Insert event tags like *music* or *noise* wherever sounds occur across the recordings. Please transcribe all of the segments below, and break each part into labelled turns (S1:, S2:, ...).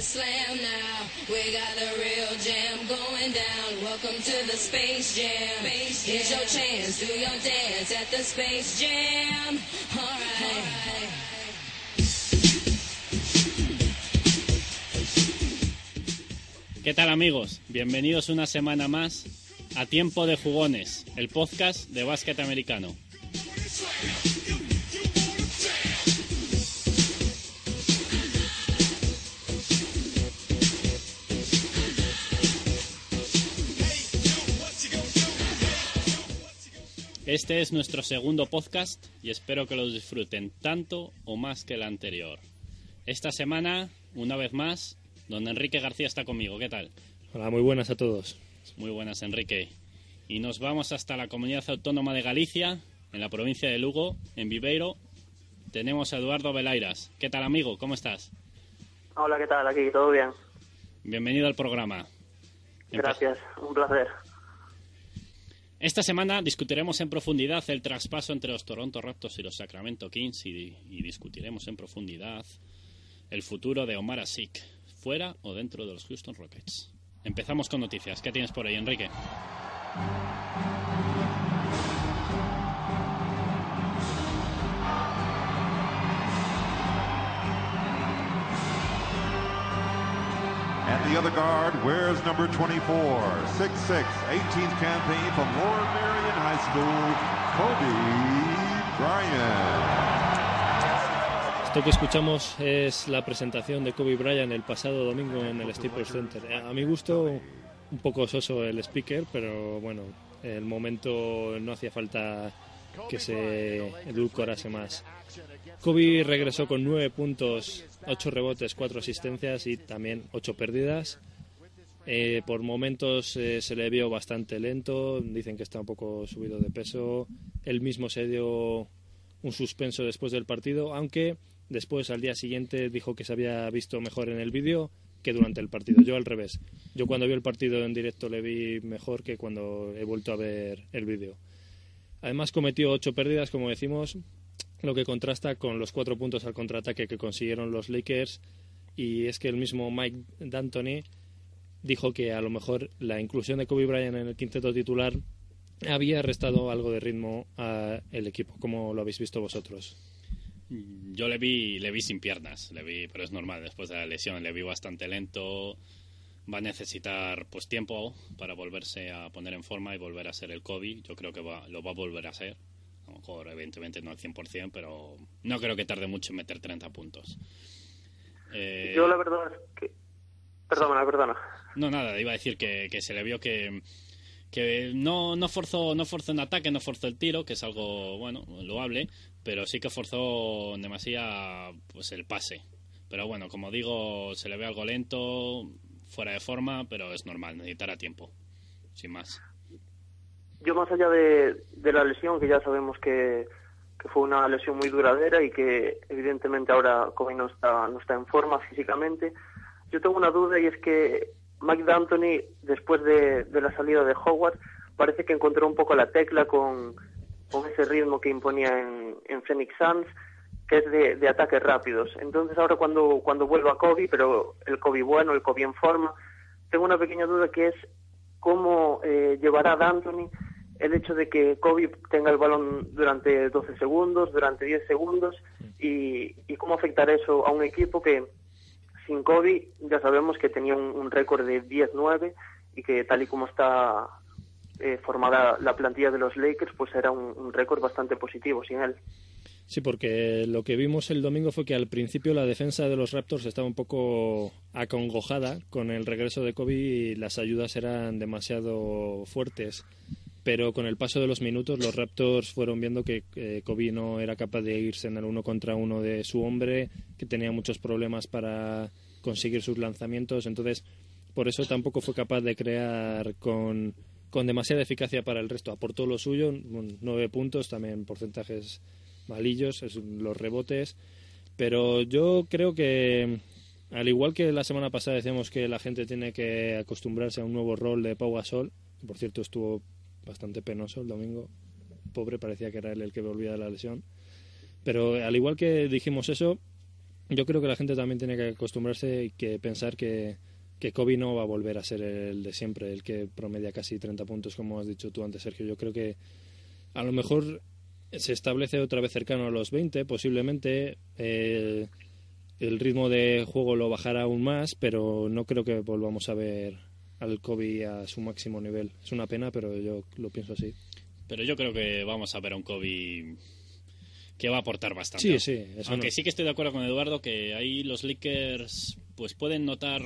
S1: to slam now. We got a real jam going down. Welcome to the Space Jam. Here's your chance, do your dance at the Space Jam. Alright.
S2: ¿Qué tal amigos? Bienvenidos una semana más a Tiempo de Jugones, el podcast de básquet americano. Este es nuestro segundo podcast y espero que lo disfruten tanto o más que el anterior. Esta semana, una vez más, don Enrique García está conmigo. ¿Qué tal?
S3: Hola, muy buenas a todos.
S2: Muy buenas, Enrique. Y nos vamos hasta la comunidad autónoma de Galicia, en la provincia de Lugo, en Viveiro. Tenemos a Eduardo Velairas. ¿Qué tal, amigo? ¿Cómo estás?
S4: Hola, ¿qué tal? Aquí, ¿todo bien?
S2: Bienvenido al programa.
S4: Gracias, un placer.
S2: Esta semana discutiremos en profundidad el traspaso entre los Toronto Raptors y los Sacramento Kings y, discutiremos en profundidad el futuro de Omar Asik, fuera o dentro de los Houston Rockets. Empezamos con noticias. ¿Qué tienes por ahí, Enrique?
S5: The other guard wears number 24, 6'6", 18th campaign from Lord Marion High School, Kobe Bryant.
S3: Esto que escuchamos es la presentación de Kobe Bryant el pasado domingo en el Staples Center. Eh, A mi gusto, un poco soso el speaker, pero bueno, el momento no hacía falta que se edulcorase más. Kobe regresó con 9 puntos, 8 rebotes, 4 asistencias y también 8 pérdidas. Eh, por momentos eh, se le vio bastante lento, dicen que está un poco subido de peso. Él mismo se dio un suspenso después del partido, aunque después al día siguiente dijo que se había visto mejor en el vídeo que durante el partido. Yo al revés. Yo cuando vi el partido en directo le vi mejor que cuando he vuelto a ver el vídeo. Además cometió ocho pérdidas, como decimos, lo que contrasta con los cuatro puntos al contraataque que consiguieron los Lakers. Y es que el mismo Mike D'Antoni dijo que a lo mejor la inclusión de Kobe Bryant en el quinteto titular había restado algo de ritmo al equipo, como lo habéis visto vosotros.
S2: Yo le vi, le vi sin piernas, le vi, pero es normal, después de la lesión le vi bastante lento. Va a necesitar pues tiempo para volverse a poner en forma y volver a ser el Kobe. Yo creo que va- lo va a volver a ser. A lo mejor, evidentemente, no al 100%, pero no creo que tarde mucho en meter 30 puntos. Eh,
S4: Yo la verdad es que... Perdona, perdona.
S2: No, nada, iba a decir que, que se le vio que, que no, no, forzó, no forzó un ataque, no forzó el tiro, que es algo, bueno, loable, pero sí que forzó demasiado pues, el pase. Pero bueno, como digo, se le ve algo lento, fuera de forma, pero es normal, necesitará tiempo, sin más.
S4: Yo más allá de, de la lesión, que ya sabemos que, fue una lesión muy duradera y que evidentemente ahora Kobe no está, no está en forma físicamente, yo tengo una duda y es que Mike D'Antoni, después de, de la salida de Howard, parece que encontró un poco la tecla con, con ese ritmo que imponía en, en Phoenix Suns, que es de, de ataques rápidos. Entonces ahora cuando, cuando vuelva Kobe, pero el Kobe bueno, el Kobe en forma, tengo una pequeña duda que es cómo eh, llevará D'Antoni el hecho de que Kobe tenga el balón durante 12 segundos, durante 10 segundos, y, y cómo afectará eso a un equipo que sin Kobe ya sabemos que tenía un, un récord de 10-9 y que tal y como está eh, formada la plantilla de los Lakers, pues era un, un récord bastante positivo sin él.
S3: Sí, porque lo que vimos el domingo fue que al principio la defensa de los Raptors estaba un poco acongojada con el regreso de Kobe y las ayudas eran demasiado fuertes. Pero con el paso de los minutos los Raptors fueron viendo que eh, Kobe no era capaz de irse en el uno contra uno de su hombre, que tenía muchos problemas para conseguir sus lanzamientos, entonces por eso tampoco fue capaz de crear con, con demasiada eficacia para el resto. Aportó lo suyo, nueve puntos, también porcentajes malillos, los rebotes, pero yo creo que al igual que la semana pasada decíamos que la gente tiene que acostumbrarse a un nuevo rol de Pau Gasol, por cierto estuvo bastante penoso el domingo, pobre, parecía que era él el que volvía de la lesión. Pero al igual que dijimos eso, yo creo que la gente también tiene que acostumbrarse y que pensar que, que Kobe no va a volver a ser el de siempre, el que promedia casi 30 puntos, como has dicho tú antes, Sergio. Yo creo que a lo mejor se establece otra vez cercano a los 20, posiblemente. Eh, el ritmo de juego lo bajará aún más, pero no creo que volvamos a ver al Kobe a su máximo nivel. Es una pena, pero yo lo pienso así.
S2: Pero yo creo que vamos a ver a un Kobe que va a aportar bastante.
S3: Sí, sí.
S2: Aunque sí que estoy de acuerdo con Eduardo que ahí los Lakers pues pueden notar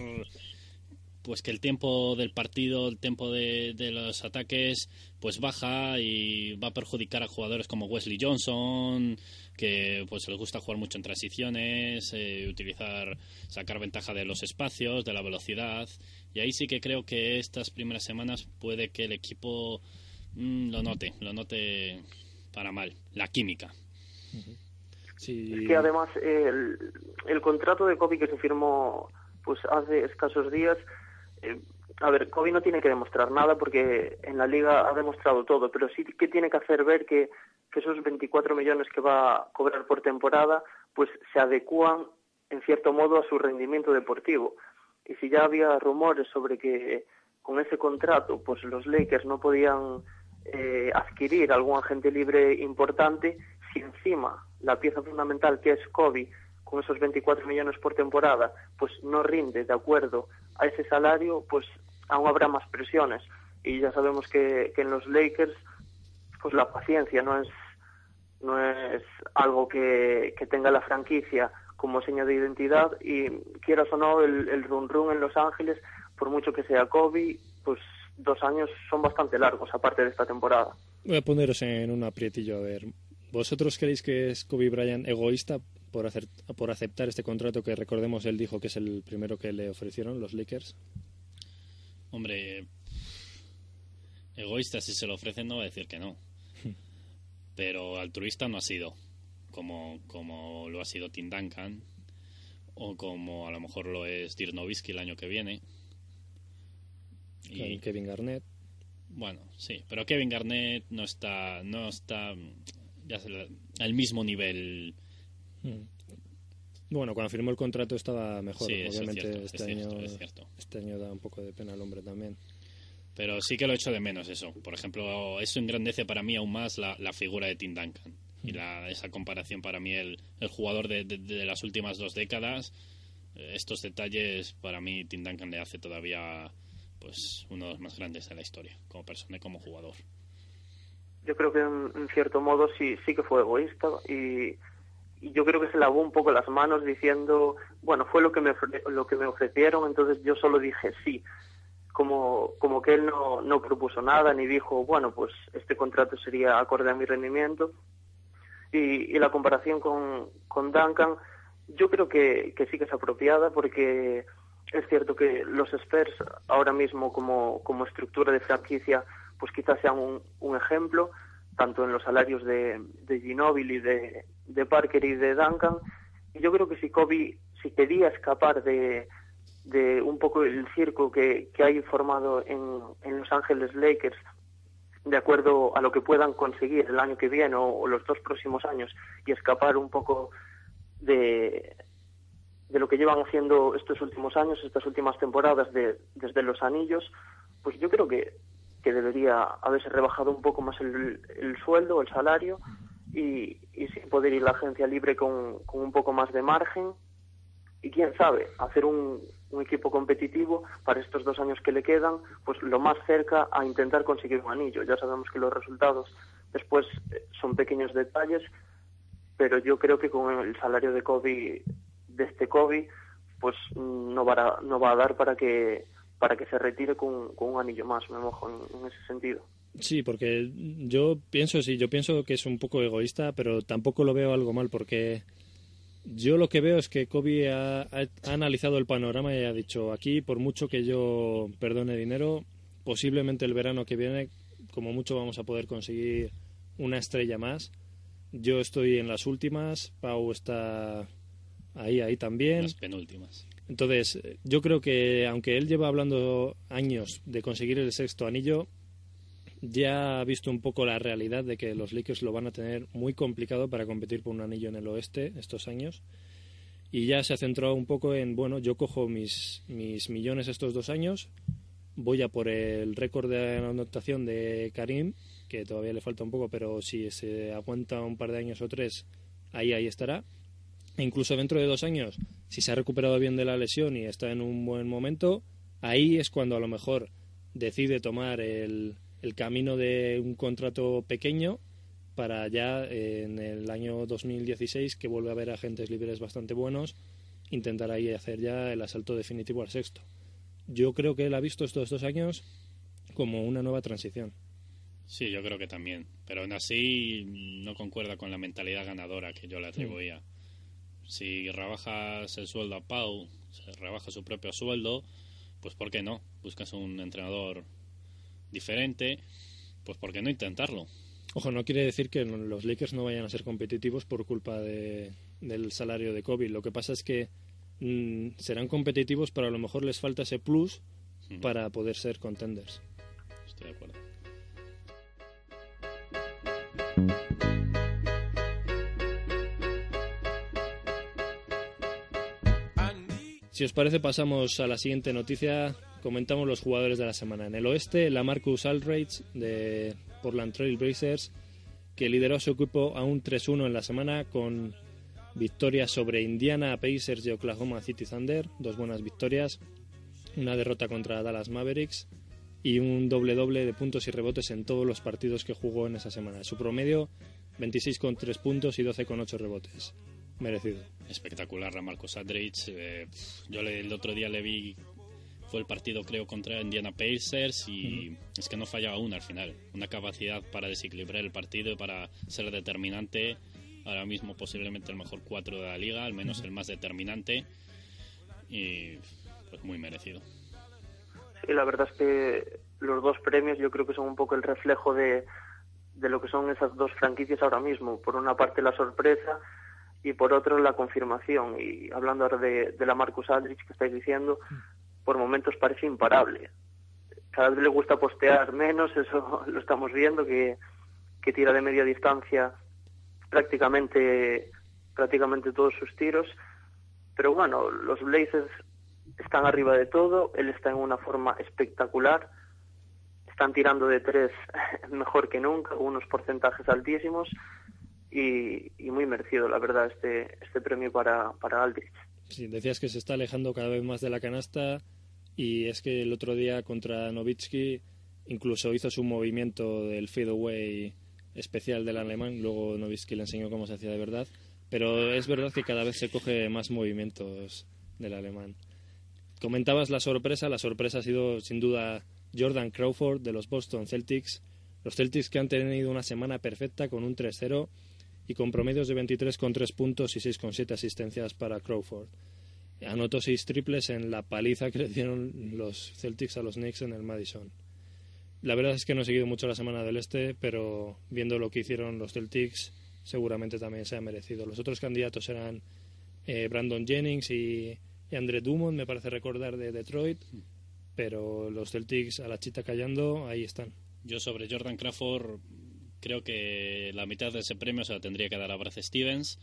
S2: pues que el tiempo del partido, el tiempo de, los ataques, pues baja y va a perjudicar a jugadores como Wesley Johnson, que pues les gusta jugar mucho en transiciones, eh, utilizar, sacar ventaja de los espacios, de la velocidad. Y ahí sí que creo que estas primeras semanas puede que el equipo mm, lo note, lo note para mal, la química.
S4: Sí. Es que además el, el contrato de Kobe que se firmó pues hace escasos días eh, a ver, Kobe no tiene que demostrar nada porque en la liga ha demostrado todo, pero sí que tiene que hacer ver que, esos 24 millones que va a cobrar por temporada, pues se adecúan en cierto modo a su rendimiento deportivo. Y si ya había rumores sobre que con ese contrato, pues los Lakers no podían eh, adquirir algún agente libre importante, si encima la pieza fundamental que es Kobe con esos 24 millones por temporada, pues no rinde de acuerdo a ese salario, pues aún habrá más presiones. Y ya sabemos que, en los Lakers, pues la paciencia no es, no es algo que, tenga la franquicia como seña de identidad y quieras o no, el, el run run en Los Ángeles, por mucho que sea Kobe, pues dos años son bastante largos, aparte de esta temporada.
S3: Voy a poneros en un aprietillo, a ver. ¿Vosotros creéis que es Kobe Bryant egoísta por, hacer, por aceptar este contrato que recordemos él dijo que es el primero que le ofrecieron los Lakers?
S2: Hombre, egoísta si se lo ofrecen no va a decir que no. Pero altruista no ha sido, como, como lo ha sido Tim Duncan o como a lo mejor lo es Dirk Nowitzki el año que viene.
S3: Y Kevin Garnett.
S2: Bueno, sí, pero Kevin Garnett no está no está ya al mismo nivel
S3: Mm. Bueno, cuando firmó el contrato estaba mejor. Obviamente este, año, este año da un poco de pena al hombre también.
S2: Pero sí que lo echo de menos eso. Por ejemplo, eso engrandece para mí aún más la, figura de Tim Duncan. Y la, esa comparación para mí, el, el jugador de, de, las últimas dos décadas, eh, estos detalles para mí Tim Duncan le hace todavía pues uno de los más grandes de la historia, como persona y como jugador.
S4: Yo creo que en, cierto modo sí, sí que fue egoísta y y yo creo que se lavó un poco las manos diciendo, bueno, fue lo que me, lo que me ofrecieron, entonces yo solo dije sí. Como, como que él no, no propuso nada ni dijo, bueno, pues este contrato sería acorde a mi rendimiento. Y, la comparación con, con Duncan, yo creo que, que sí que es apropiada porque es cierto que los Spurs ahora mismo como, como estructura de franquicia pues quizás sean un, ejemplo, tanto en los salarios de, de Ginóbili, de, de Parker y de Duncan. Y yo creo que si Kobe, si quería escapar de, de un poco el circo que, que hay formado en, en Los Ángeles Lakers, de acuerdo a lo que puedan conseguir el año que viene o, los dos próximos años, y escapar un poco de, de lo que llevan haciendo estos últimos años, estas últimas temporadas de, desde los anillos, pues yo creo que que debería haberse rebajado un poco más el, el sueldo, el salario, y, y poder ir la agencia libre con, con, un poco más de margen. Y quién sabe, hacer un, un equipo competitivo para estos dos años que le quedan, pues lo más cerca a intentar conseguir un anillo. Ya sabemos que los resultados después eh, son pequeños detalles, pero yo creo que con el salario de Kobe, de este Kobe, pues no va a, no va a dar para que para que se retire con, un anillo más, me mojo en, ese sentido.
S3: Sí, porque yo pienso, sí, yo pienso que es un poco egoísta, pero tampoco lo veo algo mal, porque yo lo que veo es que Kobe ha, ha- ha analizado el panorama y ha dicho, aquí, por mucho que yo perdone dinero, posiblemente el verano que viene, como mucho vamos a poder conseguir una estrella más. Yo estoy en las últimas, Pau está ahí, ahí también.
S2: Las penúltimas.
S3: Entonces, eh, yo creo que aunque él lleva hablando años de conseguir el sexto anillo, ya ha visto un poco la realidad de que los Lakers lo van a tener muy complicado para competir por un anillo en el oeste estos años. Y ya se ha centrado un poco en, bueno, yo cojo mis, mis millones estos dos años, voy a por el récord de anotación de Karim, que todavía le falta un poco, pero si se aguanta un par de años o tres, ahí, ahí estará. E incluso dentro de dos años, si se ha recuperado bien de la lesión y está en un buen momento, ahí es cuando a lo mejor decide tomar el, el camino de un contrato pequeño para ya eh, en el año 2016, que vuelve a haber agentes libres bastante buenos, intentar ahí hacer ya el asalto definitivo al sexto. Yo creo que él ha visto estos dos años como una nueva transición.
S2: Sí, yo creo que también. Pero aún así no concuerda con la mentalidad ganadora que yo le atribuía. Si rebajas el sueldo a Pau, se rebaja su propio sueldo, pues ¿por qué no? Buscas un entrenador diferente, pues ¿por qué no intentarlo?
S3: Ojo, no quiere decir que los Lakers no vayan a ser competitivos por culpa de, del salario de Kobe. Lo que pasa es que mm, serán competitivos, pero a lo mejor les falta ese plus
S2: Mm.
S3: para poder ser contenders.
S2: Estoy de acuerdo.
S3: Si os parece, pasamos a la siguiente noticia. Comentamos los jugadores de la semana. En el oeste, la Marcus Aldridge de Portland Trail Blazers, que lideró su equipo a un 3-1 en la semana con victorias sobre Indiana Pacers y Oklahoma City Thunder, dos buenas victorias, una derrota contra Dallas Mavericks y un doble-doble de puntos y rebotes en todos los partidos que jugó en esa semana. Su promedio, 26,3 puntos y 12,8 rebotes. Merecido.
S2: Espectacular la Marcos Aldridge. eh, yo el otro día le vi, fue el partido creo contra Indiana Pacers y es que no fallaba una al final. Una capacidad para desequilibrar el partido y para ser determinante. Ahora mismo posiblemente el mejor cuatro de la liga, al menos el más determinante. Y pues muy merecido.
S4: Sí, la verdad es que los dos premios yo creo que son un poco el reflejo de, de lo que son esas dos franquicias ahora mismo. Por una parte la sorpresa y por otro la confirmación. Y hablando ahora de, de la Marcus Aldrich que estáis diciendo, por momentos parece imparable. Cada vez le gusta postear menos, eso *laughs* lo estamos viendo, que, que tira de media distancia prácticamente, prácticamente todos sus tiros. Pero bueno, los Blazers están arriba de todo, él está en una forma espectacular, están tirando de tres *laughs* mejor que nunca, unos porcentajes altísimos y, muy merecido, la verdad, este, este premio para, para Aldrich.
S3: Sí, decías que se está alejando cada vez más de la canasta y es que el otro día contra Novitsky incluso hizo su movimiento del fadeaway especial del alemán, luego Novitsky le enseñó cómo se hacía de verdad, pero es verdad que cada vez se coge más movimientos del alemán. Comentabas la sorpresa, la sorpresa ha sido sin duda Jordan Crawford de los Boston Celtics, los Celtics que han tenido una semana perfecta con un 3-0 y con promedios de 23,3 puntos y 6,7 asistencias para Crawford. Anotó seis triples en la paliza que le dieron los Celtics a los Knicks en el Madison. La verdad es que no he seguido mucho la semana del Este, pero viendo lo que hicieron los Celtics, seguramente también se ha merecido. Los otros candidatos eran eh, Brandon Jennings y, y André Drummond, me parece recordar, de Detroit, pero los Celtics a la chita callando, ahí están.
S2: Yo sobre Jordan Crawford creo que la mitad de ese premio se la tendría que dar a Brad Stevens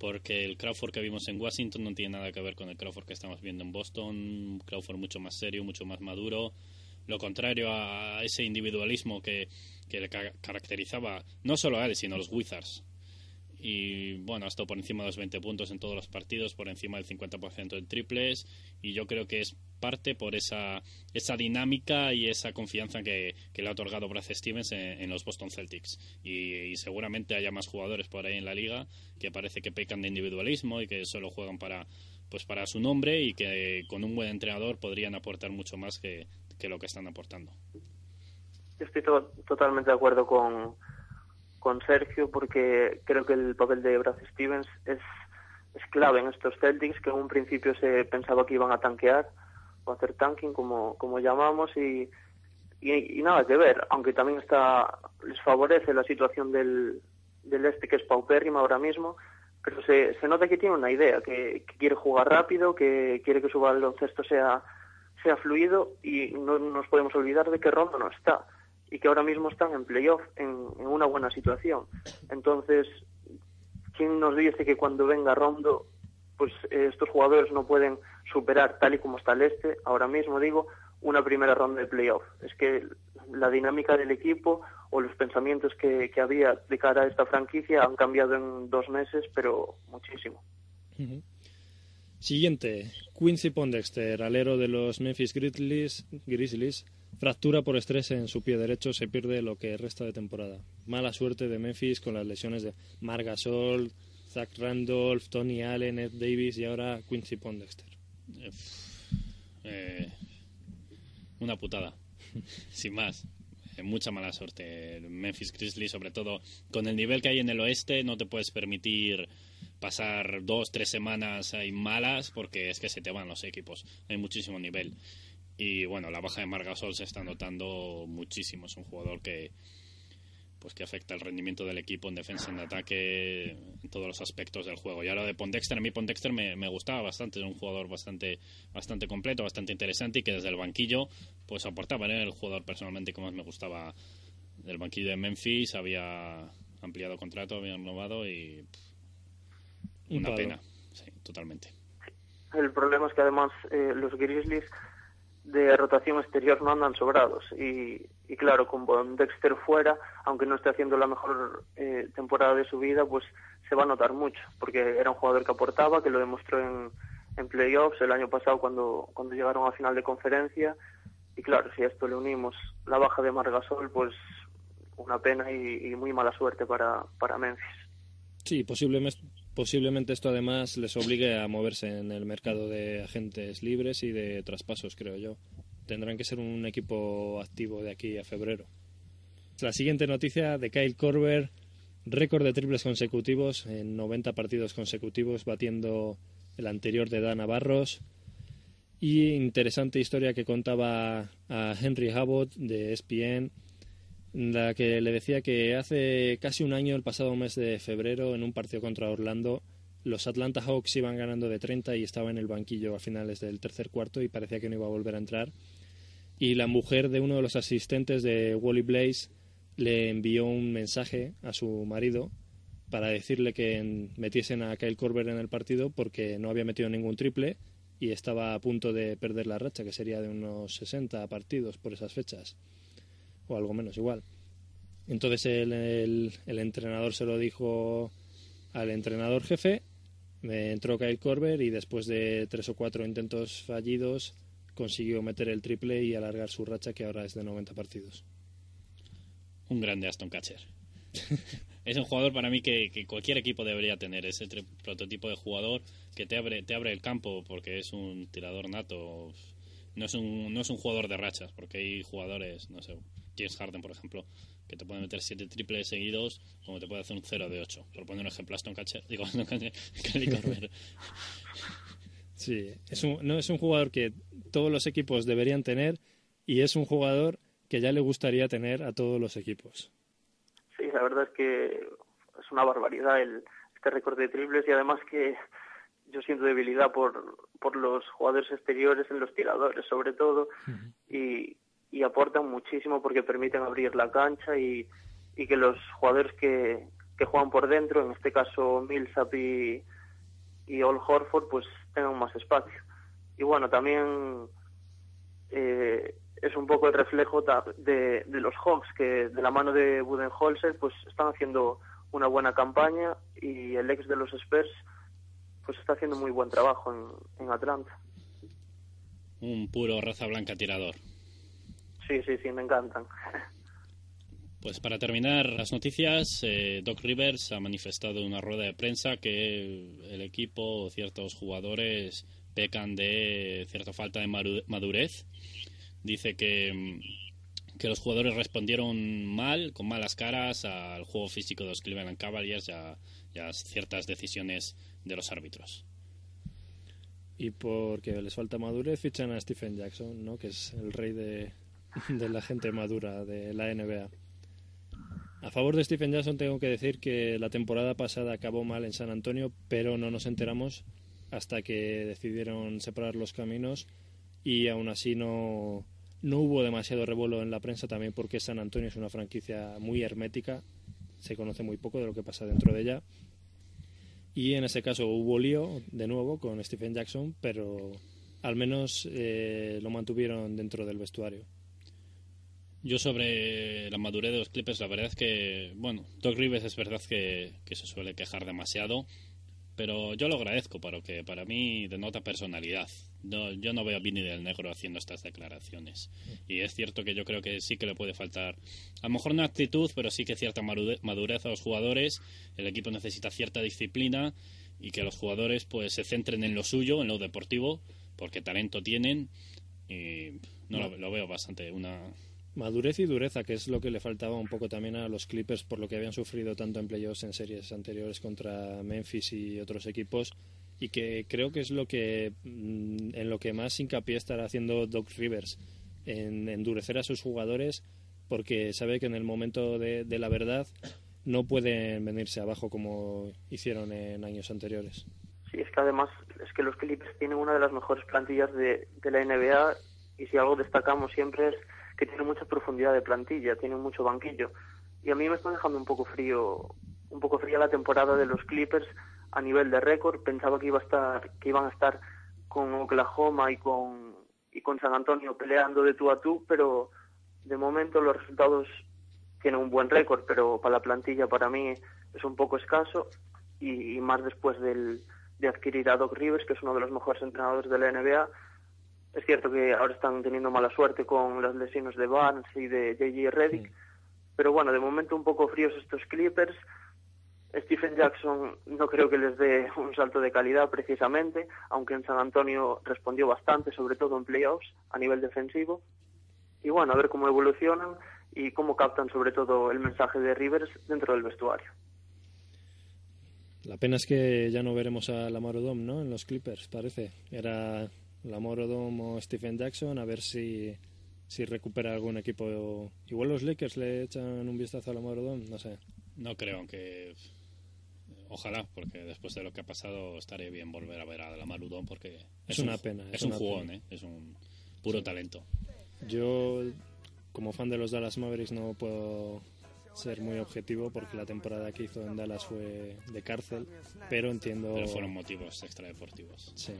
S2: porque el Crawford que vimos en Washington no tiene nada que ver con el Crawford que estamos viendo en Boston, un Crawford mucho más serio, mucho más maduro, lo contrario a ese individualismo que, que le ca- caracterizaba no solo a él, sino a los Wizards. Y bueno, ha estado por encima de los 20 puntos en todos los partidos, por encima del 50% en triples, y yo creo que es parte por esa, esa dinámica y esa confianza que, le ha otorgado Brad Stevens en, los Boston Celtics. Y, seguramente haya más jugadores por ahí en la liga que parece que pecan de individualismo y que solo juegan para, pues para su nombre y que con un buen entrenador podrían aportar mucho más que, lo que están aportando.
S4: Estoy to- totalmente de acuerdo con, con Sergio porque creo que el papel de Brad Stevens es, es clave en estos Celtics que en un principio se pensaba que iban a tanquear o hacer tanking como, como llamamos y, y, y nada que ver, aunque también está les favorece la situación del, del este que es paupérrima ahora mismo, pero se, se nota que tiene una idea, que, quiere jugar rápido, que quiere que su baloncesto sea, sea fluido y no nos podemos olvidar de que Rondo no está y que ahora mismo están en playoff en, una buena situación. Entonces, ¿quién nos dice que cuando venga Rondo, pues eh, estos jugadores no pueden superar, tal y como está el este, ahora mismo digo, una primera ronda de playoff? Es que la dinámica del equipo o los pensamientos que, había de cara a esta franquicia han cambiado en dos meses, pero muchísimo.
S3: Siguiente, Quincy Pondexter, alero de los Memphis Grizzlies, Grizzlies, fractura por estrés en su pie derecho, se pierde lo que resta de temporada. Mala suerte de Memphis con las lesiones de Marc Gasol, Zach Randolph, Tony Allen, Ed Davis y ahora Quincy Pondexter.
S2: Eh, una putada, *laughs* sin más. Eh, mucha mala suerte. Memphis Grizzlies, sobre todo con el nivel que hay en el oeste, no te puedes permitir pasar dos, tres semanas ahí malas porque es que se te van los equipos. Hay muchísimo nivel. Y bueno, la baja de Margasol se está notando muchísimo. Es un jugador que pues que afecta el rendimiento del equipo en defensa, en ataque, en todos los aspectos del juego. Y ahora de Pondexter, a mí Pondexter me, me gustaba bastante, era un jugador bastante, bastante completo, bastante interesante y que desde el banquillo pues aportaba, era el jugador personalmente que más me gustaba del banquillo de Memphis, había ampliado contrato, había renovado y pff, una pena, sí, totalmente.
S4: El problema es que además eh, los Grizzlies de rotación exterior no andan sobrados y, y claro, con Dexter fuera, aunque no esté haciendo la mejor eh, temporada de su vida, pues se va a notar mucho, porque era un jugador que aportaba, que lo demostró en, en playoffs el año pasado cuando, cuando llegaron a final de conferencia y claro, si a esto le unimos la baja de Margasol, pues una pena y, y muy mala suerte para, para Memphis.
S3: Sí, posiblemente, posiblemente esto además les obligue a moverse en el mercado de agentes libres y de traspasos, creo yo. Tendrán que ser un equipo activo de aquí a febrero. La siguiente noticia de Kyle Korver, récord de triples consecutivos en 90 partidos consecutivos, batiendo el anterior de Dana Barros. Y interesante historia que contaba a Henry Abbott de ESPN, la que le decía que hace casi un año, el pasado mes de febrero, en un partido contra Orlando, los Atlanta Hawks iban ganando de 30 y estaba en el banquillo a finales del tercer cuarto y parecía que no iba a volver a entrar. Y la mujer de uno de los asistentes de Wally Blaze le envió un mensaje a su marido para decirle que en- metiesen a Kyle Korver en el partido porque no había metido ningún triple y estaba a punto de perder la racha, que sería de unos 60 partidos por esas fechas o algo menos igual. Entonces el, el- el entrenador se lo dijo al entrenador jefe, me entró Kyle Korver y después de tres o cuatro intentos fallidos consiguió meter el triple y alargar su racha que ahora es de 90 partidos.
S2: Un grande Aston Catcher. *laughs* es un jugador para mí que, cualquier equipo debería tener. Ese tri- prototipo de jugador que te abre, te abre el campo porque es un tirador nato. No es un, no es un jugador de rachas, porque hay jugadores, no sé, James Harden, por ejemplo, que te puede meter siete triples seguidos, como te puede hacer un 0 de 8. Por poner un ejemplo, Aston Catcher, digo, *laughs* Aston Catcher. *laughs*
S3: Sí, es un, no es un jugador que todos los equipos deberían tener y es un jugador que ya le gustaría tener a todos los equipos.
S4: Sí, la verdad es que es una barbaridad el, este récord de triples y además que yo siento debilidad por, por los jugadores exteriores en los tiradores, sobre todo, y, y aportan muchísimo porque permiten abrir la cancha y, y que los jugadores que, que juegan por dentro, en este caso Millsap y, y All Horford, pues tengan más espacio. Y bueno, también eh, es un poco el reflejo de, de los Hawks que de la mano de Budenholzer pues están haciendo una buena campaña y el ex de los Spurs pues está haciendo muy buen trabajo en, en Atlanta.
S2: un puro raza blanca tirador.
S4: Sí, sí, sí, me encantan.
S2: Pues para terminar las noticias, eh, Doc Rivers ha manifestado en una rueda de prensa que el equipo o ciertos jugadores pecan de cierta falta de madurez. Dice que, mm, que los jugadores respondieron mal, con malas caras, al juego físico de los Cleveland Cavaliers y a, y a ciertas decisiones de los árbitros.
S3: Y porque les falta madurez, fichan a Stephen Jackson, ¿no? que es el rey de, de la gente madura de la NBA. A favor de Stephen Jackson tengo que decir que la temporada pasada acabó mal en San Antonio, pero no nos enteramos hasta que decidieron separar los caminos y aún así no, no hubo demasiado revuelo en la prensa también porque San Antonio es una franquicia muy hermética, se conoce muy poco de lo que pasa dentro de ella. Y en ese caso hubo lío de nuevo con Stephen Jackson, pero al menos eh, lo mantuvieron dentro del vestuario.
S2: Yo sobre la madurez de los Clippers, la verdad es que, bueno, Doc Rivers es verdad que, que se suele quejar demasiado, pero yo lo agradezco porque para mí denota personalidad. No, yo no veo a Vinny del Negro haciendo estas declaraciones. Y es cierto que yo creo que sí que le puede faltar, a lo mejor no actitud, pero sí que cierta madurez a los jugadores. El equipo necesita cierta disciplina y que los jugadores pues se centren en lo suyo, en lo deportivo, porque talento tienen. Y no, Lo, lo veo bastante una,
S3: Madurez y dureza, que es lo que le faltaba un poco también a los Clippers por lo que habían sufrido tanto en playoffs en series anteriores contra Memphis y otros equipos y que creo que es lo que mm, en lo que más hincapié estará haciendo Doc Rivers en endurecer a sus jugadores porque sabe que en el momento de, la verdad no pueden venirse abajo como hicieron en años anteriores.
S4: Sí, es que además es que los Clippers tienen una de las mejores plantillas de, de la NBA y si algo destacamos siempre es que tienen mucha profundidad de plantilla, tienen mucho banquillo. Y a mí me está dejando un poco frío, un poco fría la temporada de los Clippers a nivel de récord. Pensaba que iba a estar, que iban a estar con Oklahoma y con y con San Antonio peleando de tú a tú, pero de momento los resultados tienen un buen récord, pero para la plantilla para mí es un poco escaso y, y más después del, de adquirir a Doc Rivers, que es uno de los mejores entrenadores de la NBA. Es cierto que ahora están teniendo mala suerte con las lesiones de Barnes y de J.J. Redick,
S3: Sí.
S4: pero bueno, de momento un poco fríos estos Clippers. Stephen Jackson no creo que les dé un salto de calidad precisamente, aunque en San Antonio respondió bastante, sobre todo en playoffs a nivel defensivo. Y bueno, a ver cómo evolucionan y cómo captan sobre todo el mensaje de Rivers dentro del vestuario.
S3: La pena es que ya no veremos a Lamar Odom, ¿no? En los Clippers, parece. Era Lamar Odom o Stephen Jackson, a ver si, si recupera algún equipo. Igual los Lakers le echan un vistazo a Lamar Odom, no sé.
S2: No creo, aunque ojalá, porque después de lo que ha pasado estaré bien volver a ver a la Marudón porque
S3: Es
S2: un-
S3: una pena,
S2: Es,
S3: es
S2: un jugón,
S3: pena.
S2: ¿eh? es un puro talento.
S3: Yo, como fan de los Dallas Mavericks, no puedo ser muy objetivo porque la temporada que hizo en Dallas fue de cárcel, pero entiendo.
S2: Pero fueron motivos extradeportivos.
S3: Sí.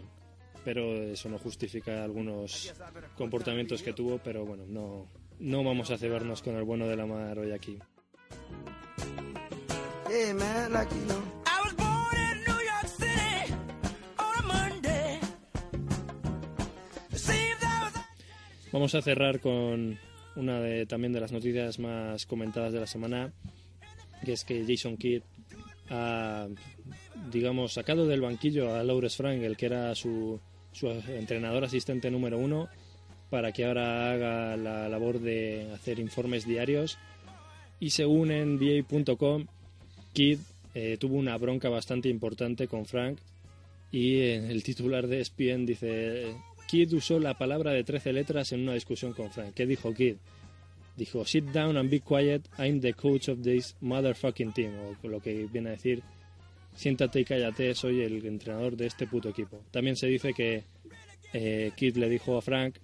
S3: Pero eso no justifica algunos comportamientos que tuvo, pero bueno, no, no vamos a cebarnos con el bueno de la mar hoy aquí.
S6: Hey man, like you know.
S3: Vamos a cerrar con una de también de las noticias más comentadas de la semana, que es que Jason Kidd ha, digamos, sacado del banquillo a Lawrence Frank, el que era su, su entrenador asistente número uno, para que ahora haga la labor de hacer informes diarios. Y según en NBA.com, Kidd eh, tuvo una bronca bastante importante con Frank y eh, el titular de ESPN dice Kidd usó la palabra de 13 letras en una discusión con Frank. ¿Qué dijo Kidd? Dijo, sit down and be quiet, I'm the coach of this motherfucking team. O lo que viene a decir, siéntate y cállate, soy el entrenador de este puto equipo. También se dice que eh, Kidd le dijo a Frank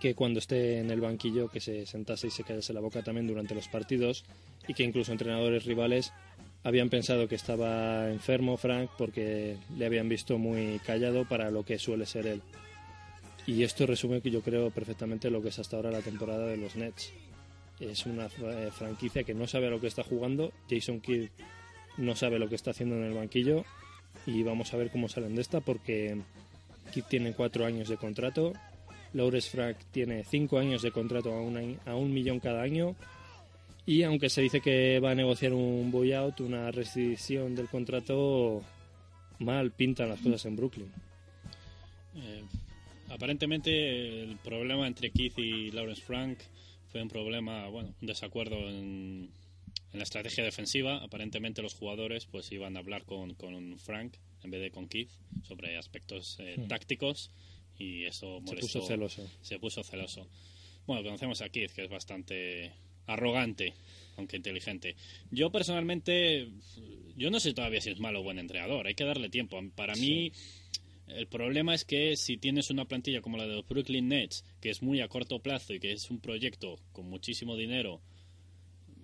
S3: que cuando esté en el banquillo que se sentase y se callase la boca también durante los partidos y que incluso entrenadores rivales habían pensado que estaba enfermo Frank porque le habían visto muy callado para lo que suele ser él. Y esto resume que yo creo perfectamente lo que es hasta ahora la temporada de los Nets. Es una eh, franquicia que no sabe a lo que está jugando. Jason Kidd no sabe lo que está haciendo en el banquillo. Y vamos a ver cómo salen de esta porque Kidd tiene cuatro años de contrato. Lawrence Frank tiene cinco años de contrato a un, año- a un millón cada año. Y aunque se dice que va a negociar un buyout, una rescisión del contrato, mal pintan las cosas en Brooklyn.
S2: Eh, aparentemente el problema entre Keith y Lawrence Frank fue un problema, bueno, un desacuerdo en, en la estrategia defensiva. Aparentemente los jugadores pues iban a hablar con, con Frank en vez de con Keith sobre aspectos eh,
S3: Hmm.
S2: tácticos y eso
S3: Se
S2: molestó.
S3: puso celoso.
S2: Se puso celoso. Bueno, conocemos a Keith, que es bastante arrogante, aunque inteligente. Yo personalmente, yo no sé todavía si es malo o buen entrenador. Hay que darle tiempo. Para mí, el problema es que si tienes una plantilla como la de los Brooklyn Nets, que es muy a corto plazo y que es un proyecto con muchísimo dinero,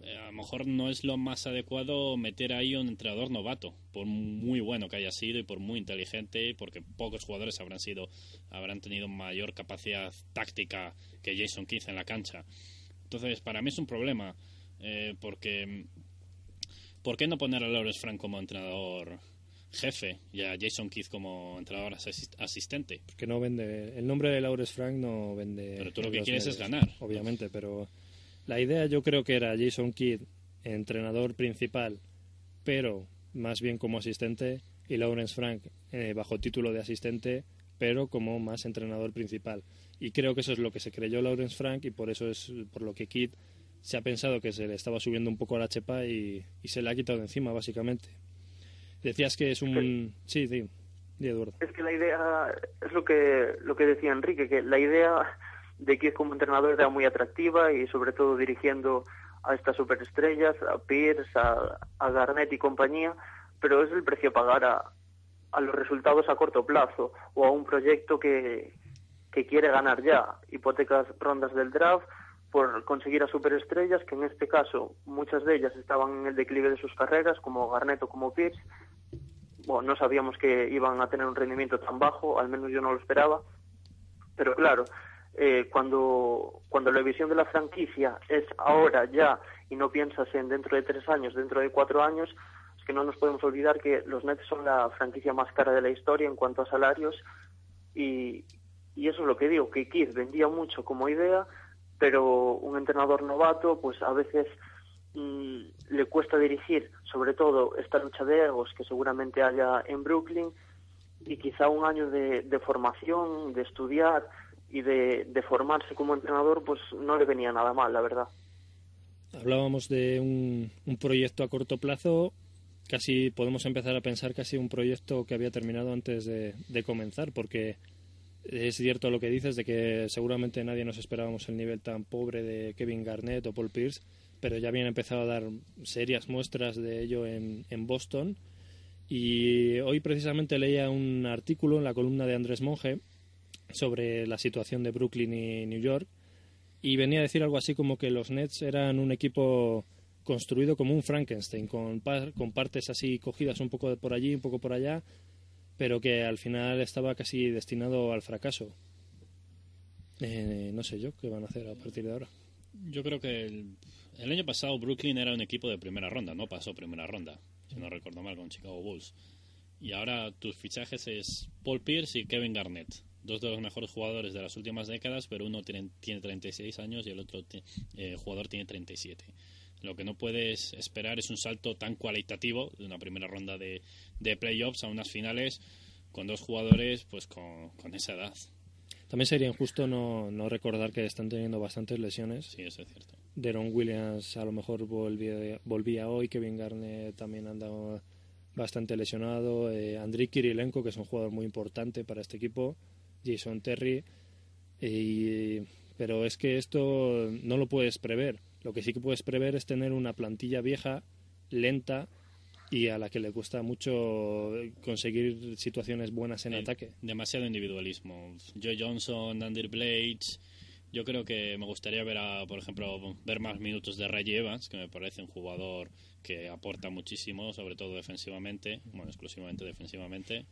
S2: a lo mejor no es lo más adecuado meter ahí un entrenador novato, por muy bueno que haya sido y por muy inteligente, porque pocos jugadores habrán sido, habrán tenido mayor capacidad táctica que Jason Keith en la cancha. Entonces, para mí es un problema, eh, porque ¿por qué no poner a Lawrence Frank como entrenador jefe y a Jason Keith como entrenador asis- asistente?
S3: Que no vende. El nombre de Lawrence Frank no vende.
S2: Pero tú lo que quieres es ganar.
S3: Obviamente, pero la idea yo creo que era Jason Kidd, entrenador principal, pero más bien como asistente, y Lawrence Frank eh, bajo título de asistente, pero como más entrenador principal. Y creo que eso es lo que se creyó Lawrence Frank y por eso es por lo que Kidd se ha pensado que se le estaba subiendo un poco a la chepa y, y se le ha quitado de encima, básicamente. Decías que es un... Sí, sí, di, Eduardo.
S4: Es que la idea, es lo que, lo que decía Enrique, que la idea de Keith como entrenador era muy atractiva y sobre todo dirigiendo a estas superestrellas, a Pierce, a, a Garnett y compañía, pero es el precio a pagar a, a los resultados a corto plazo o a un proyecto que, que quiere ganar ya, hipotecas rondas del draft por conseguir a superestrellas que en este caso muchas de ellas estaban en el declive de sus carreras como Garnett o como Pierce bueno, no sabíamos que iban a tener un rendimiento tan bajo, al menos yo no lo esperaba. Pero claro, eh, cuando, cuando la visión de la franquicia es ahora ya y no piensas en dentro de tres años, dentro de cuatro años, es que no nos podemos olvidar que los Nets son la franquicia más cara de la historia en cuanto a salarios y, y eso es lo que digo, que Keith vendía mucho como idea, pero un entrenador novato pues a veces mm, le cuesta dirigir sobre todo esta lucha de egos que seguramente haya en Brooklyn y quizá un año de, de formación, de estudiar y de, formarse como entrenador pues no le venía nada mal, la verdad.
S3: Hablábamos de un, un proyecto a corto plazo, casi podemos empezar a pensar casi un proyecto que había terminado antes de, de comenzar, porque es cierto lo que dices de que seguramente nadie nos esperábamos el nivel tan pobre de Kevin Garnett o Paul Pierce, pero ya habían empezado a dar serias muestras de ello en, en Boston. Y hoy precisamente leía un artículo en la columna de Andrés Monge sobre la situación de Brooklyn y New York y venía a decir algo así como que los Nets eran un equipo construido como un Frankenstein, con, par- con partes así cogidas un poco por allí, un poco por allá, pero que al final estaba casi destinado al fracaso. Eh, no sé yo qué van a hacer a partir de ahora.
S2: Yo creo que el, el año pasado Brooklyn era un equipo de primera ronda, no pasó primera ronda, si no recuerdo mal, con Chicago Bulls. Y ahora tus fichajes es Paul Pierce y Kevin Garnett, dos de los mejores jugadores de las últimas décadas, pero uno tiene, tiene 36 años y el otro eh, jugador tiene 37. Lo que no puedes esperar es un salto tan cualitativo de una primera ronda de, de playoffs a unas finales con dos jugadores pues con, con esa edad.
S3: También sería injusto no, no recordar que están teniendo bastantes lesiones.
S2: Sí, eso es cierto.
S3: Deron Williams a lo mejor volvía, volvía hoy, Kevin Garnett también anda bastante lesionado, eh, Andriy Kirilenko, que es un jugador muy importante para este equipo, Jason Terry, y- pero es que esto no lo puedes prever. Lo que sí que puedes prever es tener una plantilla vieja, lenta y a la que le cuesta mucho conseguir situaciones buenas en
S2: Eh,
S3: ataque.
S2: Demasiado individualismo. Joe Johnson, Andy Blades. Yo creo que me gustaría ver, a, por ejemplo, ver más minutos de Reggie Evans, que me parece un jugador que aporta muchísimo, sobre todo defensivamente, bueno, exclusivamente defensivamente,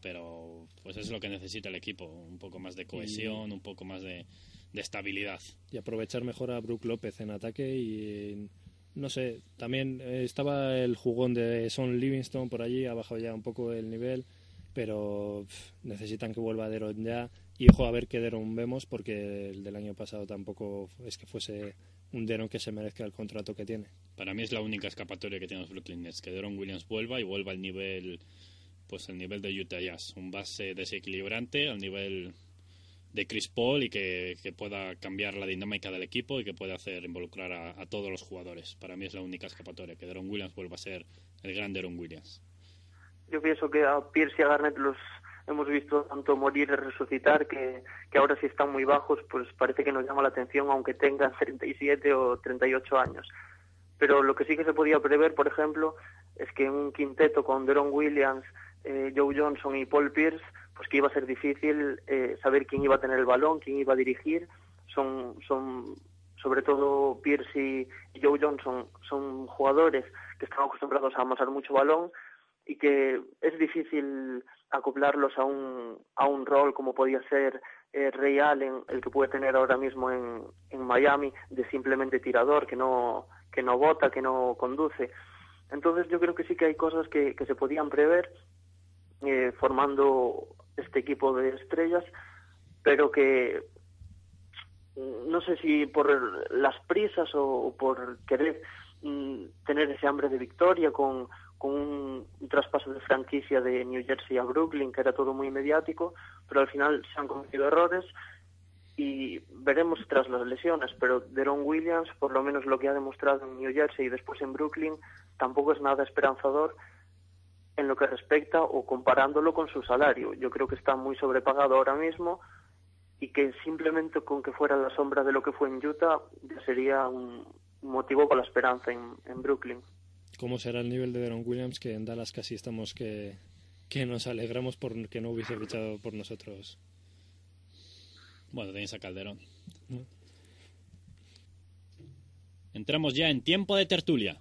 S2: pero pues es lo que necesita el equipo, un poco más de cohesión, un poco más de, de estabilidad.
S3: y aprovechar mejor a Brook López en ataque y no sé, también eh, estaba el jugón de Son Livingston por allí, ha bajado ya un poco el nivel, pero pf, necesitan que vuelva Deron ya y ojo a ver qué Deron vemos porque el del año pasado tampoco es que fuese un Deron que se merezca el contrato que tiene.
S2: Para mí es la única escapatoria que tienen los Brooklyn Nets, que Deron Williams vuelva y vuelva al nivel, pues el nivel de Utah Jazz, un base desequilibrante al nivel de Chris Paul y que, que pueda cambiar la dinámica del equipo y que pueda hacer involucrar a, todos los jugadores. Para mí es la única escapatoria, que Deron Williams vuelva a ser el gran Deron Williams.
S4: Yo pienso que a Pierce y a Garnett los hemos visto tanto morir y resucitar que, que ahora si están muy bajos, pues parece que nos llama la atención aunque tengan 37 o 38 años. Pero lo que sí que se podía prever, por ejemplo, es que en un quinteto con Deron Williams, eh, Joe Johnson y Paul Pierce, pues que iba a ser difícil eh, saber quién iba a tener el balón, quién iba a dirigir. Son, son sobre todo Pierce y, Joe Johnson, son jugadores que están acostumbrados a amasar mucho balón y que es difícil acoplarlos a un, a un rol como podía ser eh, Ray Allen, el que puede tener ahora mismo en, en Miami, de simplemente tirador, que no, que no vota, que no conduce. Entonces yo creo que sí que hay cosas que, que se podían prever eh, formando este equipo de estrellas, pero que mm, no sé si por las prisas o por querer mm, tener ese hambre de victoria con, con un, un, traspaso de franquicia de New Jersey a Brooklyn, que era todo muy mediático, pero al final se han cometido errores y veremos tras las lesiones, pero Deron Williams, por lo menos lo que ha demostrado en New Jersey y después en Brooklyn, tampoco es nada esperanzador en lo que respecta o comparándolo con su salario. Yo creo que está muy sobrepagado ahora mismo y que simplemente con que fuera la sombra de lo que fue en Utah ya sería un motivo para la esperanza en, en Brooklyn.
S3: ¿Cómo será el nivel de Deron Williams que en Dallas casi estamos que, que nos alegramos por que no hubiese fichado por nosotros?
S2: Bueno, tenéis a Calderón. Entramos ya en tiempo de tertulia.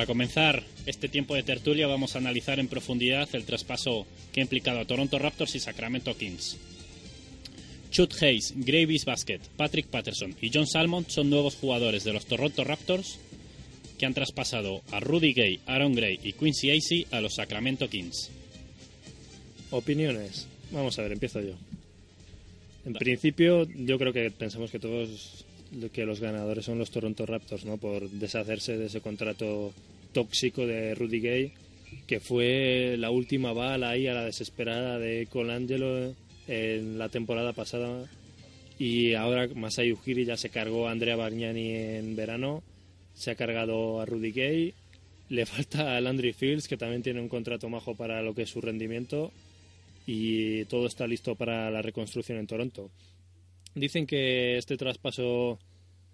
S2: Para comenzar este tiempo de tertulia vamos a analizar en profundidad el traspaso que ha implicado a Toronto Raptors y Sacramento Kings. Chut Hayes, Gravis Basket, Patrick Patterson y John Salmon son nuevos jugadores de los Toronto Raptors que han traspasado a Rudy Gay, Aaron Gray y Quincy Acey a los Sacramento Kings.
S3: Opiniones. Vamos a ver, empiezo yo. En principio, yo creo que pensamos que todos que los ganadores son los Toronto Raptors, ¿no? Por deshacerse de ese contrato tóxico de Rudy Gay, que fue la última bala ahí a la desesperada de Colangelo en la temporada pasada. Y ahora Masai Ujiri ya se cargó a Andrea Bargnani en verano, se ha cargado a Rudy Gay, le *laughs* falta a Landry Fields, que también tiene un contrato majo para lo que es su rendimiento, y todo está listo para la reconstrucción en Toronto. Dicen que este traspaso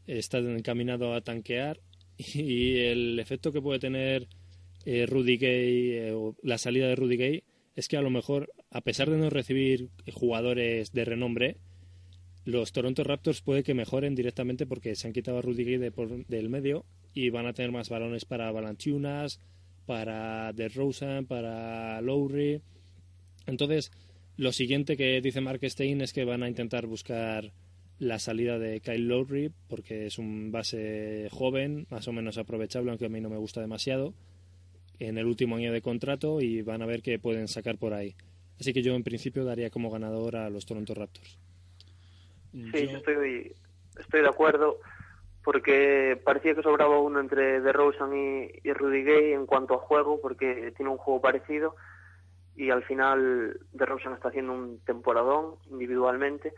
S3: está encaminado a tanquear *laughs* y el efecto que puede tener eh, Rudy Gay eh, o la salida de Rudy Gay es que a lo mejor, a pesar de no recibir jugadores de renombre, los Toronto Raptors puede que mejoren directamente porque se han quitado a Rudy Gay de por, del medio y van a tener más balones para Balanchunas, para DeRozan, para Lowry. Entonces, lo siguiente que dice Mark Stein es que van a intentar buscar la salida de Kyle Lowry porque es un base joven, más o menos aprovechable, aunque a mí no me gusta demasiado, en el último año de contrato y van a ver qué pueden sacar por ahí. Así que yo en principio daría como ganador a los Toronto Raptors.
S4: Sí, yo... estoy, estoy de acuerdo porque parecía que sobraba uno entre DeRozan y, y Rudy Gay en cuanto a juego porque tiene un juego parecido y al final DeRozan está haciendo un temporadón individualmente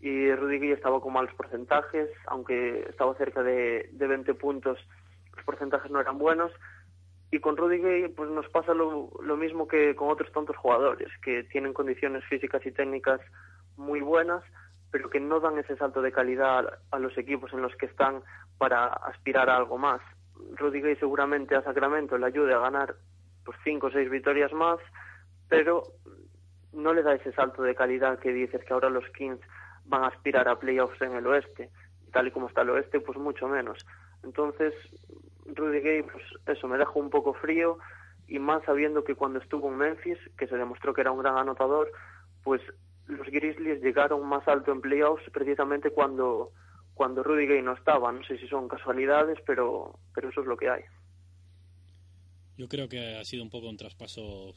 S4: y Rudy Gay estaba con malos porcentajes, aunque estaba cerca de, de 20 puntos, los porcentajes no eran buenos. Y con Rudy Gay pues nos pasa lo, lo mismo que con otros tantos jugadores, que tienen condiciones físicas y técnicas muy buenas, pero que no dan ese salto de calidad a los equipos en los que están para aspirar a algo más. Rudy Gay seguramente a Sacramento le ayude a ganar pues cinco o seis victorias más, pero no le da ese salto de calidad que dices que ahora los Kings van a aspirar a playoffs en el oeste. Tal y como está el oeste, pues mucho menos. Entonces, Rudy Gay, pues eso, me dejó un poco frío y más sabiendo que cuando estuvo en Memphis, que se demostró que era un gran anotador, pues los Grizzlies llegaron más alto en playoffs precisamente cuando, cuando Rudy Gay no estaba. No sé si son casualidades, pero, pero eso es lo que hay.
S2: Yo creo que ha sido un poco un traspaso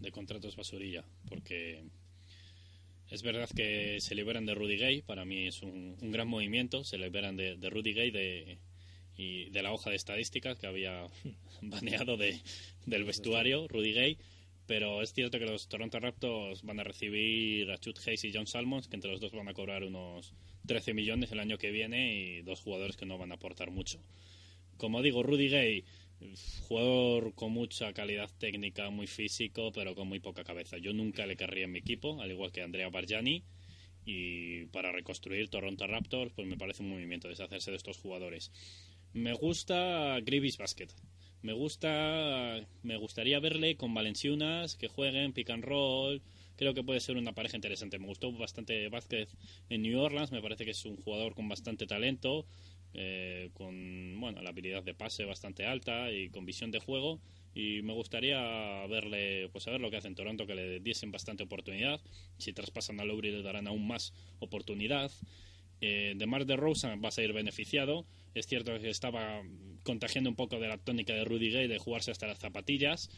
S2: de contratos basurilla, porque es verdad que se liberan de Rudy Gay, para mí es un, gran movimiento, se liberan de, de Rudy Gay de, y de la hoja de estadísticas que había *laughs* baneado de, del vestuario, Rudy Gay, pero es cierto que los Toronto Raptors van a recibir a Chut Hayes y John Salmons, que entre los dos van a cobrar unos 13 millones el año que viene y dos jugadores que no van a aportar mucho. Como digo, Rudy Gay, jugador con mucha calidad técnica, muy físico, pero con muy poca cabeza. Yo nunca le querría en mi equipo, al igual que Andrea Bargiani. Y para reconstruir Toronto Raptors, pues me parece un movimiento deshacerse de estos jugadores. Me gusta Grivis Basket. Me gusta, me gustaría verle con Valenciunas que jueguen pick and roll. Creo que puede ser una pareja interesante. Me gustó bastante Vázquez en New Orleans. Me parece que es un jugador con bastante talento, eh, con bueno la habilidad de pase bastante alta y con visión de juego. Y me gustaría verle, pues a ver lo que hace en Toronto, que le diesen bastante oportunidad. Si traspasan a Lowry le darán aún más oportunidad. Eh, de Mar de Rosa va a salir beneficiado. Es cierto que estaba contagiando un poco de la tónica de Rudy Gay de jugarse hasta las zapatillas.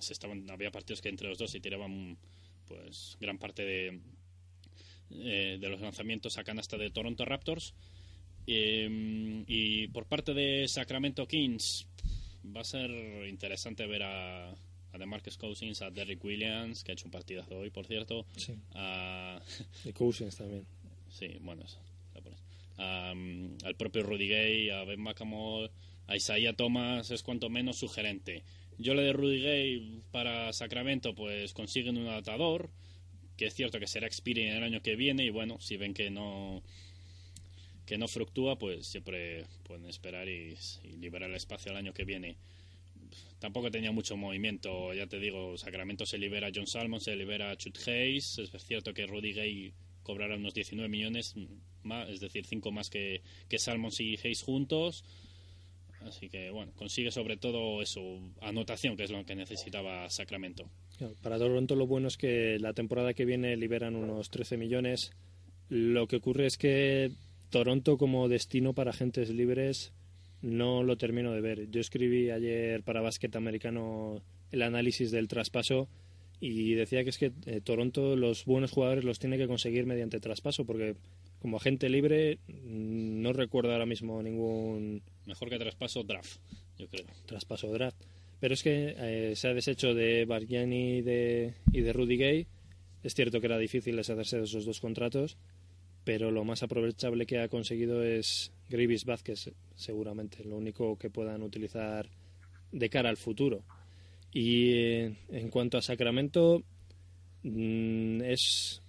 S2: Se estaban, había partidos que entre los dos se tiraban pues gran parte de, eh, de los lanzamientos a canasta de Toronto Raptors. Eh, y por parte de Sacramento Kings va a ser interesante ver a, a DeMarcus Cousins, a Derrick Williams, que ha hecho un partidazo hoy, por cierto.
S3: Sí.
S2: A,
S3: Y Cousins también.
S2: Sí, bueno, eso. Am, al propio Rudy Gay, a Ben McAmore, a Isaiah Thomas es cuanto menos sugerente. Yo le de Rudy Gay para Sacramento, pues consiguen un adaptador, que es cierto que será Experian el año que viene, y bueno, si ven que no que no fructúa, pues siempre pueden esperar y, liberar el espacio el año que viene. Tampoco tenía mucho movimiento, ya te digo, Sacramento se libera John Salmon, se libera Chut Hayes, es cierto que Rudy Gay cobrará unos 19 millones más, es decir, 5 más que, que Salmons y Hayes juntos. Así que, bueno, consigue sobre todo eso, anotación, que es lo que necesitaba Sacramento.
S3: Para Toronto lo bueno es que la temporada que viene liberan unos 13 millones. Lo que ocurre es que Toronto como destino para agentes libres no lo termino de ver. Yo escribí ayer para Básquet Americano el análisis del traspaso y decía que es que eh, Toronto los buenos jugadores los tiene que conseguir mediante traspaso porque como agente libre mm, no recuerdo ahora mismo ningún
S2: Mejor que traspaso draft, yo creo.
S3: traspaso draft. Pero es que eh, se ha deshecho de Bargiani y de, y de Rudy Gay. Es cierto que era difícil deshacerse de esos dos contratos, pero lo más aprovechable que ha conseguido es Grivis Vázquez, seguramente, lo único que puedan utilizar de cara al futuro. Y eh, en cuanto a Sacramento, mm, es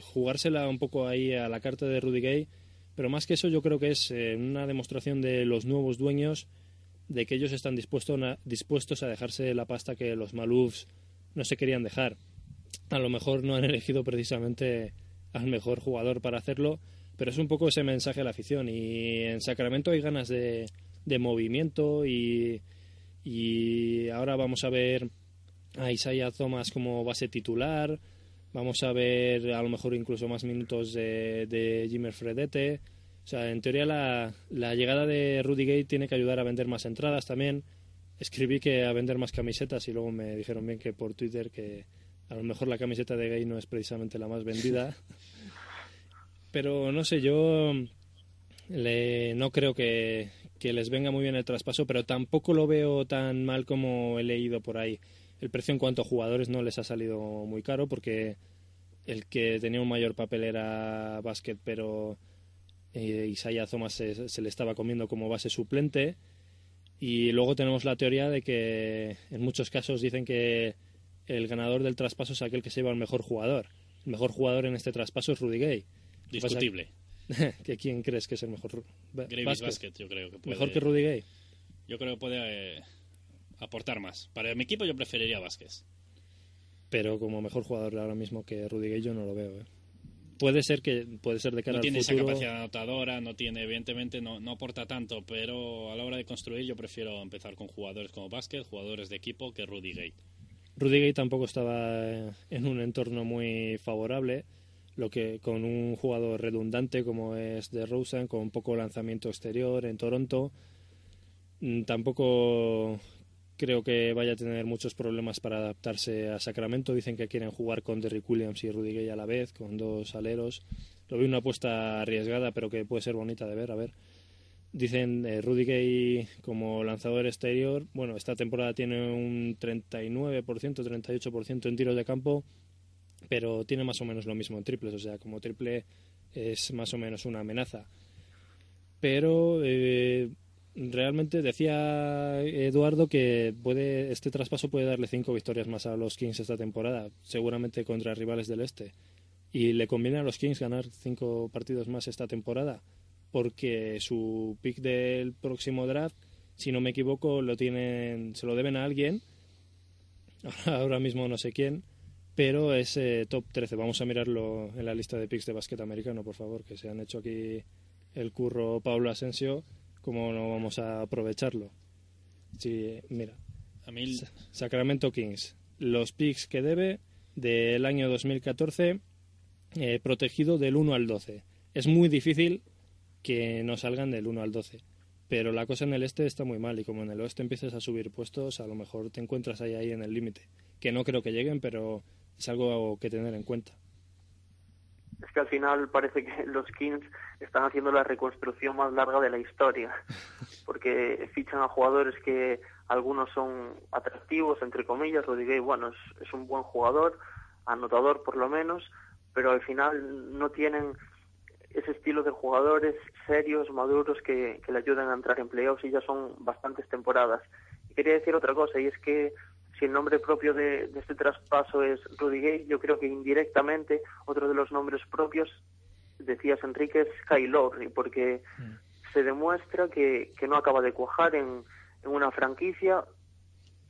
S3: jugársela un poco ahí a la carta de Rudy Gay, pero más que eso yo creo que es eh, una demostración de los nuevos dueños de que ellos están dispuestos a, dejarse la pasta que los Malufs no se querían dejar. A lo mejor no han elegido precisamente al mejor jugador para hacerlo, pero es un poco ese mensaje a la afición. Y en Sacramento hay ganas de, de movimiento y, y ahora vamos a ver a Isaiah Thomas como base titular. Vamos a ver a lo mejor incluso más minutos de, de Jimmer Fredette. O sea, en teoría la, la llegada de Rudy Gay tiene que ayudar a vender más entradas también. Escribí que a vender más camisetas y luego me dijeron bien que por Twitter que a lo mejor la camiseta de Gay no es precisamente la más vendida. *laughs* Pero no sé, yo le, no creo que, que les venga muy bien el traspaso, pero tampoco lo veo tan mal como he leído por ahí. El precio en cuanto a jugadores no les ha salido muy caro porque el que tenía un mayor papel era Basket, pero eh, Isaiah Thomas se, se le estaba comiendo como base suplente. Y luego tenemos la teoría de que en muchos casos dicen que el ganador del traspaso es aquel que se lleva al mejor jugador. El mejor jugador en este traspaso es Rudy Gay.
S2: Discutible. *laughs*
S3: ¿Que ¿Quién crees que es el mejor?
S2: Gravis
S3: Vázquez.
S2: Basket, yo creo que puede.
S3: ¿Mejor que Rudy Gay?
S2: Yo creo que puede eh, aportar más. Para mi equipo yo preferiría Vázquez.
S3: Pero como mejor jugador ahora mismo que Rudy Gay yo no lo veo. ¿eh? Puede ser que puede ser de cara
S2: No
S3: al
S2: tiene esa
S3: futuro.
S2: capacidad anotadora, no tiene, evidentemente, no, no aporta tanto, pero a la hora de construir yo prefiero empezar con jugadores como Basket, jugadores de equipo, que Rudy Gay.
S3: Rudy Gay tampoco estaba en un entorno muy favorable, lo que con un jugador redundante como es de Rosen, con poco lanzamiento exterior en Toronto, mm, tampoco creo que vaya a tener muchos problemas para adaptarse a Sacramento. Dicen que quieren jugar con Derrick Williams y Rudy Gay a la vez, con dos aleros. Lo veo una apuesta arriesgada, pero que puede ser bonita de ver, a ver. Dicen eh, Rudy Gay como lanzador exterior. Bueno, esta temporada tiene un 39%, 38% en tiros de campo, pero tiene más o menos lo mismo en triples. O sea, como triple es más o menos una amenaza. Pero eh, realmente decía Eduardo que puede este traspaso puede darle cinco victorias más a los Kings esta temporada, seguramente contra rivales del este. Y le conviene a los Kings ganar cinco partidos más esta temporada, porque su pick del próximo draft, si no me equivoco, lo tienen, se lo deben a alguien. *laughs* Ahora mismo no sé quién, pero es eh, top 13. Vamos a mirarlo en la lista de picks de básquet americano, por favor, que se han hecho aquí el curro Pablo Asensio ¿cómo no vamos a aprovecharlo? Sí, mira,
S2: A
S3: Sacramento Kings, los picks que debe del año 2014, eh, protegido del 1 al 12. Es muy difícil que no salgan del 1 al 12, pero la cosa en el este está muy mal y como en el oeste empiezas a subir puestos, a lo mejor te encuentras ahí, ahí en el límite, que no creo que lleguen, pero es algo que tener en cuenta.
S4: Es que al final parece que *laughs* los Kings están haciendo la reconstrucción más larga de la historia, *laughs* porque fichan a jugadores que algunos son atractivos, entre comillas, Rodríguez, bueno, es, es un buen jugador, anotador por lo menos, pero al final no tienen ese estilo de jugadores serios, maduros, que, que le ayuden a entrar en playoffs y ya son bastantes temporadas. Y quería decir otra cosa, y es que si el nombre propio de, de este traspaso es Rudy Gay, yo creo que indirectamente otro de los nombres propios, decías Enrique, es Kyle Lowry, porque se demuestra que, que no acaba de cuajar en, en una franquicia,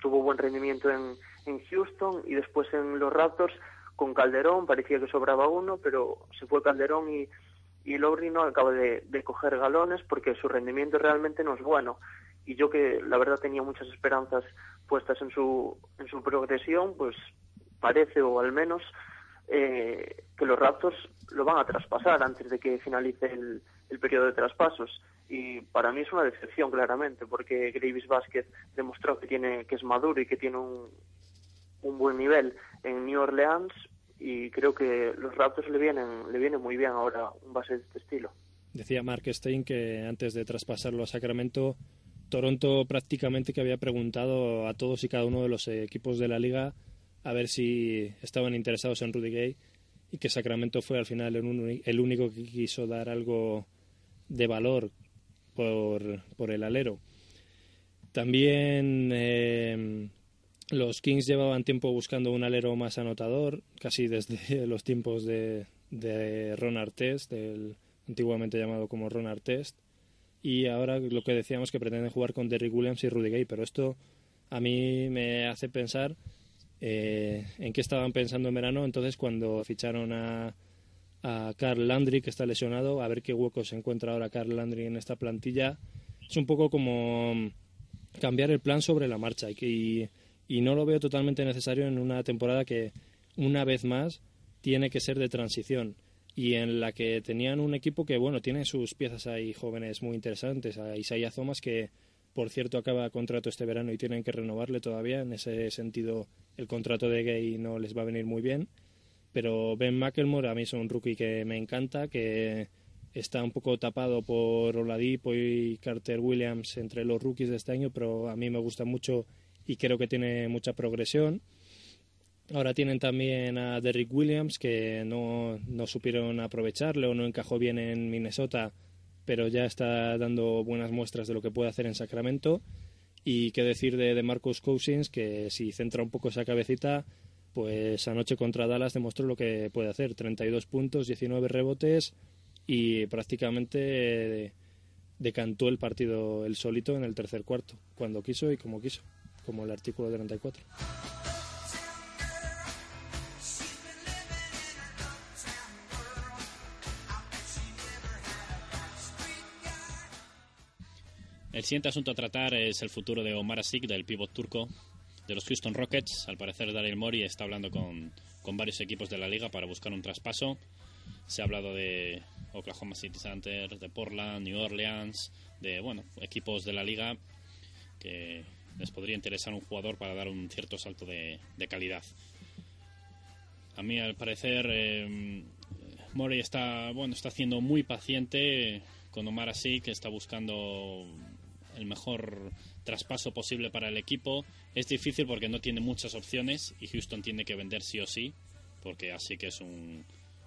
S4: tuvo buen rendimiento en, en Houston y después en los Raptors con Calderón, parecía que sobraba uno, pero se fue Calderón y, y Lowry no acaba de, coger galones porque su rendimiento realmente no es bueno. Y yo que la verdad tenía muchas esperanzas puestas en su, en su progresión, pues parece, o al menos, eh, que los Raptors lo van a traspasar antes de que finalice el, periodo de traspasos. Y para mí es una decepción, claramente, porque Gravis Vázquez demostró que, tiene, que es maduro y que tiene un buen nivel en New Orleans y creo que los Raptors le vienen, le viene muy bien ahora un base de este estilo.
S3: Decía Mark Stein que antes de traspasarlo a Sacramento, Toronto prácticamente que había preguntado a todos y cada uno de los equipos de la liga a ver si estaban interesados en Rudy Gay y que Sacramento fue al final el único que quiso dar algo de valor por, por el alero. También eh, los Kings llevaban tiempo buscando un alero más anotador, casi desde *laughs* los tiempos de, de Ron Artest, del antiguamente llamado como Ron Artest. Y ahora lo que decíamos que pretenden jugar con Derrick Williams y Rudy Gay, pero esto a mí me hace pensar eh, en qué estaban pensando en verano. Entonces, cuando ficharon a, Carl Landry, que está lesionado, a ver qué hueco se encuentra ahora Carl Landry en esta plantilla. Es un poco como cambiar el plan sobre la marcha y, no lo veo totalmente necesario en una temporada que, una vez más, tiene que ser de transición y en la que tenían un equipo que, bueno, tiene sus piezas ahí jóvenes muy interesantes. A Isaiah Thomas, que por cierto acaba contrato este verano y tienen que renovarle todavía. En ese sentido, el contrato de Gay no les va a venir muy bien. Pero Ben McElmore a mí es un rookie que me encanta, que está un poco tapado por Oladipo y Carter Williams entre los rookies de este año, pero a mí me gusta mucho y creo que tiene mucha progresión. Ahora tienen también a Derrick Williams, que no, no supieron aprovecharle o no encajó bien en Minnesota, pero ya está dando buenas muestras de lo que puede hacer en Sacramento. Y qué decir de, de Marcus Cousins, que si centra un poco esa cabecita, pues anoche contra Dallas demostró lo que puede hacer. 32 puntos, 19 rebotes y prácticamente decantó el partido el solito en el tercer cuarto, cuando quiso y como quiso, como el artículo 34.
S2: El siguiente asunto a tratar es el futuro de Omar Asik, del pívot turco de los Houston Rockets. Al parecer, Daryl Morey está hablando con, con varios equipos de la liga para buscar un traspaso. Se ha hablado de Oklahoma City Thunder, de Portland, New Orleans, de bueno equipos de la liga que, les podría interesar un jugador para dar un cierto salto de, calidad. A mí, al parecer, eh, Morey está, bueno, está haciendo muy paciente con Omar así, que está buscando el mejor traspaso posible para el equipo. Es difícil porque no tiene muchas opciones y Houston tiene que vender sí o sí, porque así que es un,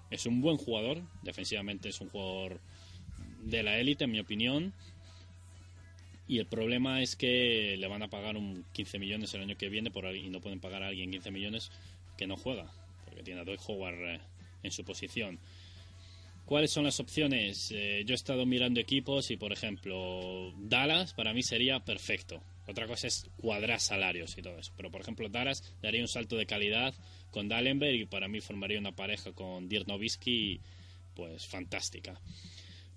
S2: es un buen jugador. Defensivamente es un jugador de la élite, en mi opinión. Y el problema es que le van a pagar un 15 millones el año que viene por, y no pueden pagar a alguien 15 millones que no juega, porque tiene a Dwight Howard eh, en su posición. ¿Cuáles son las opciones? Eh, yo he estado mirando equipos y, por ejemplo, Dallas para mí sería perfecto. Otra cosa es cuadrar salarios y todo eso. Pero, por ejemplo, Dallas daría un salto de calidad con Dallenberg y para mí formaría una pareja con Dirk pues fantástica.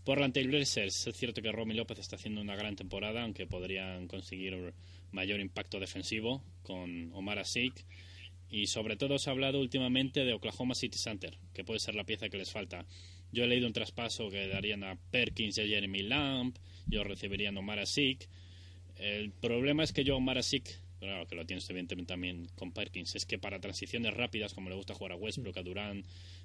S2: Portland Trail Blazers, es cierto que Romy López está haciendo una gran temporada, aunque podrían conseguir mayor impacto defensivo con Omar Asik. Y sobre todo se ha hablado últimamente de Oklahoma City Center, que puede ser la pieza que les falta. Yo he leído un traspaso que darían a Perkins y a Jeremy Lamb, yo recibirían a Omar Asik. El problema es que yo Omar Asik, claro que lo tienes evidentemente también con Perkins, es que para transiciones rápidas, como le gusta jugar a Westbrook, a Durán,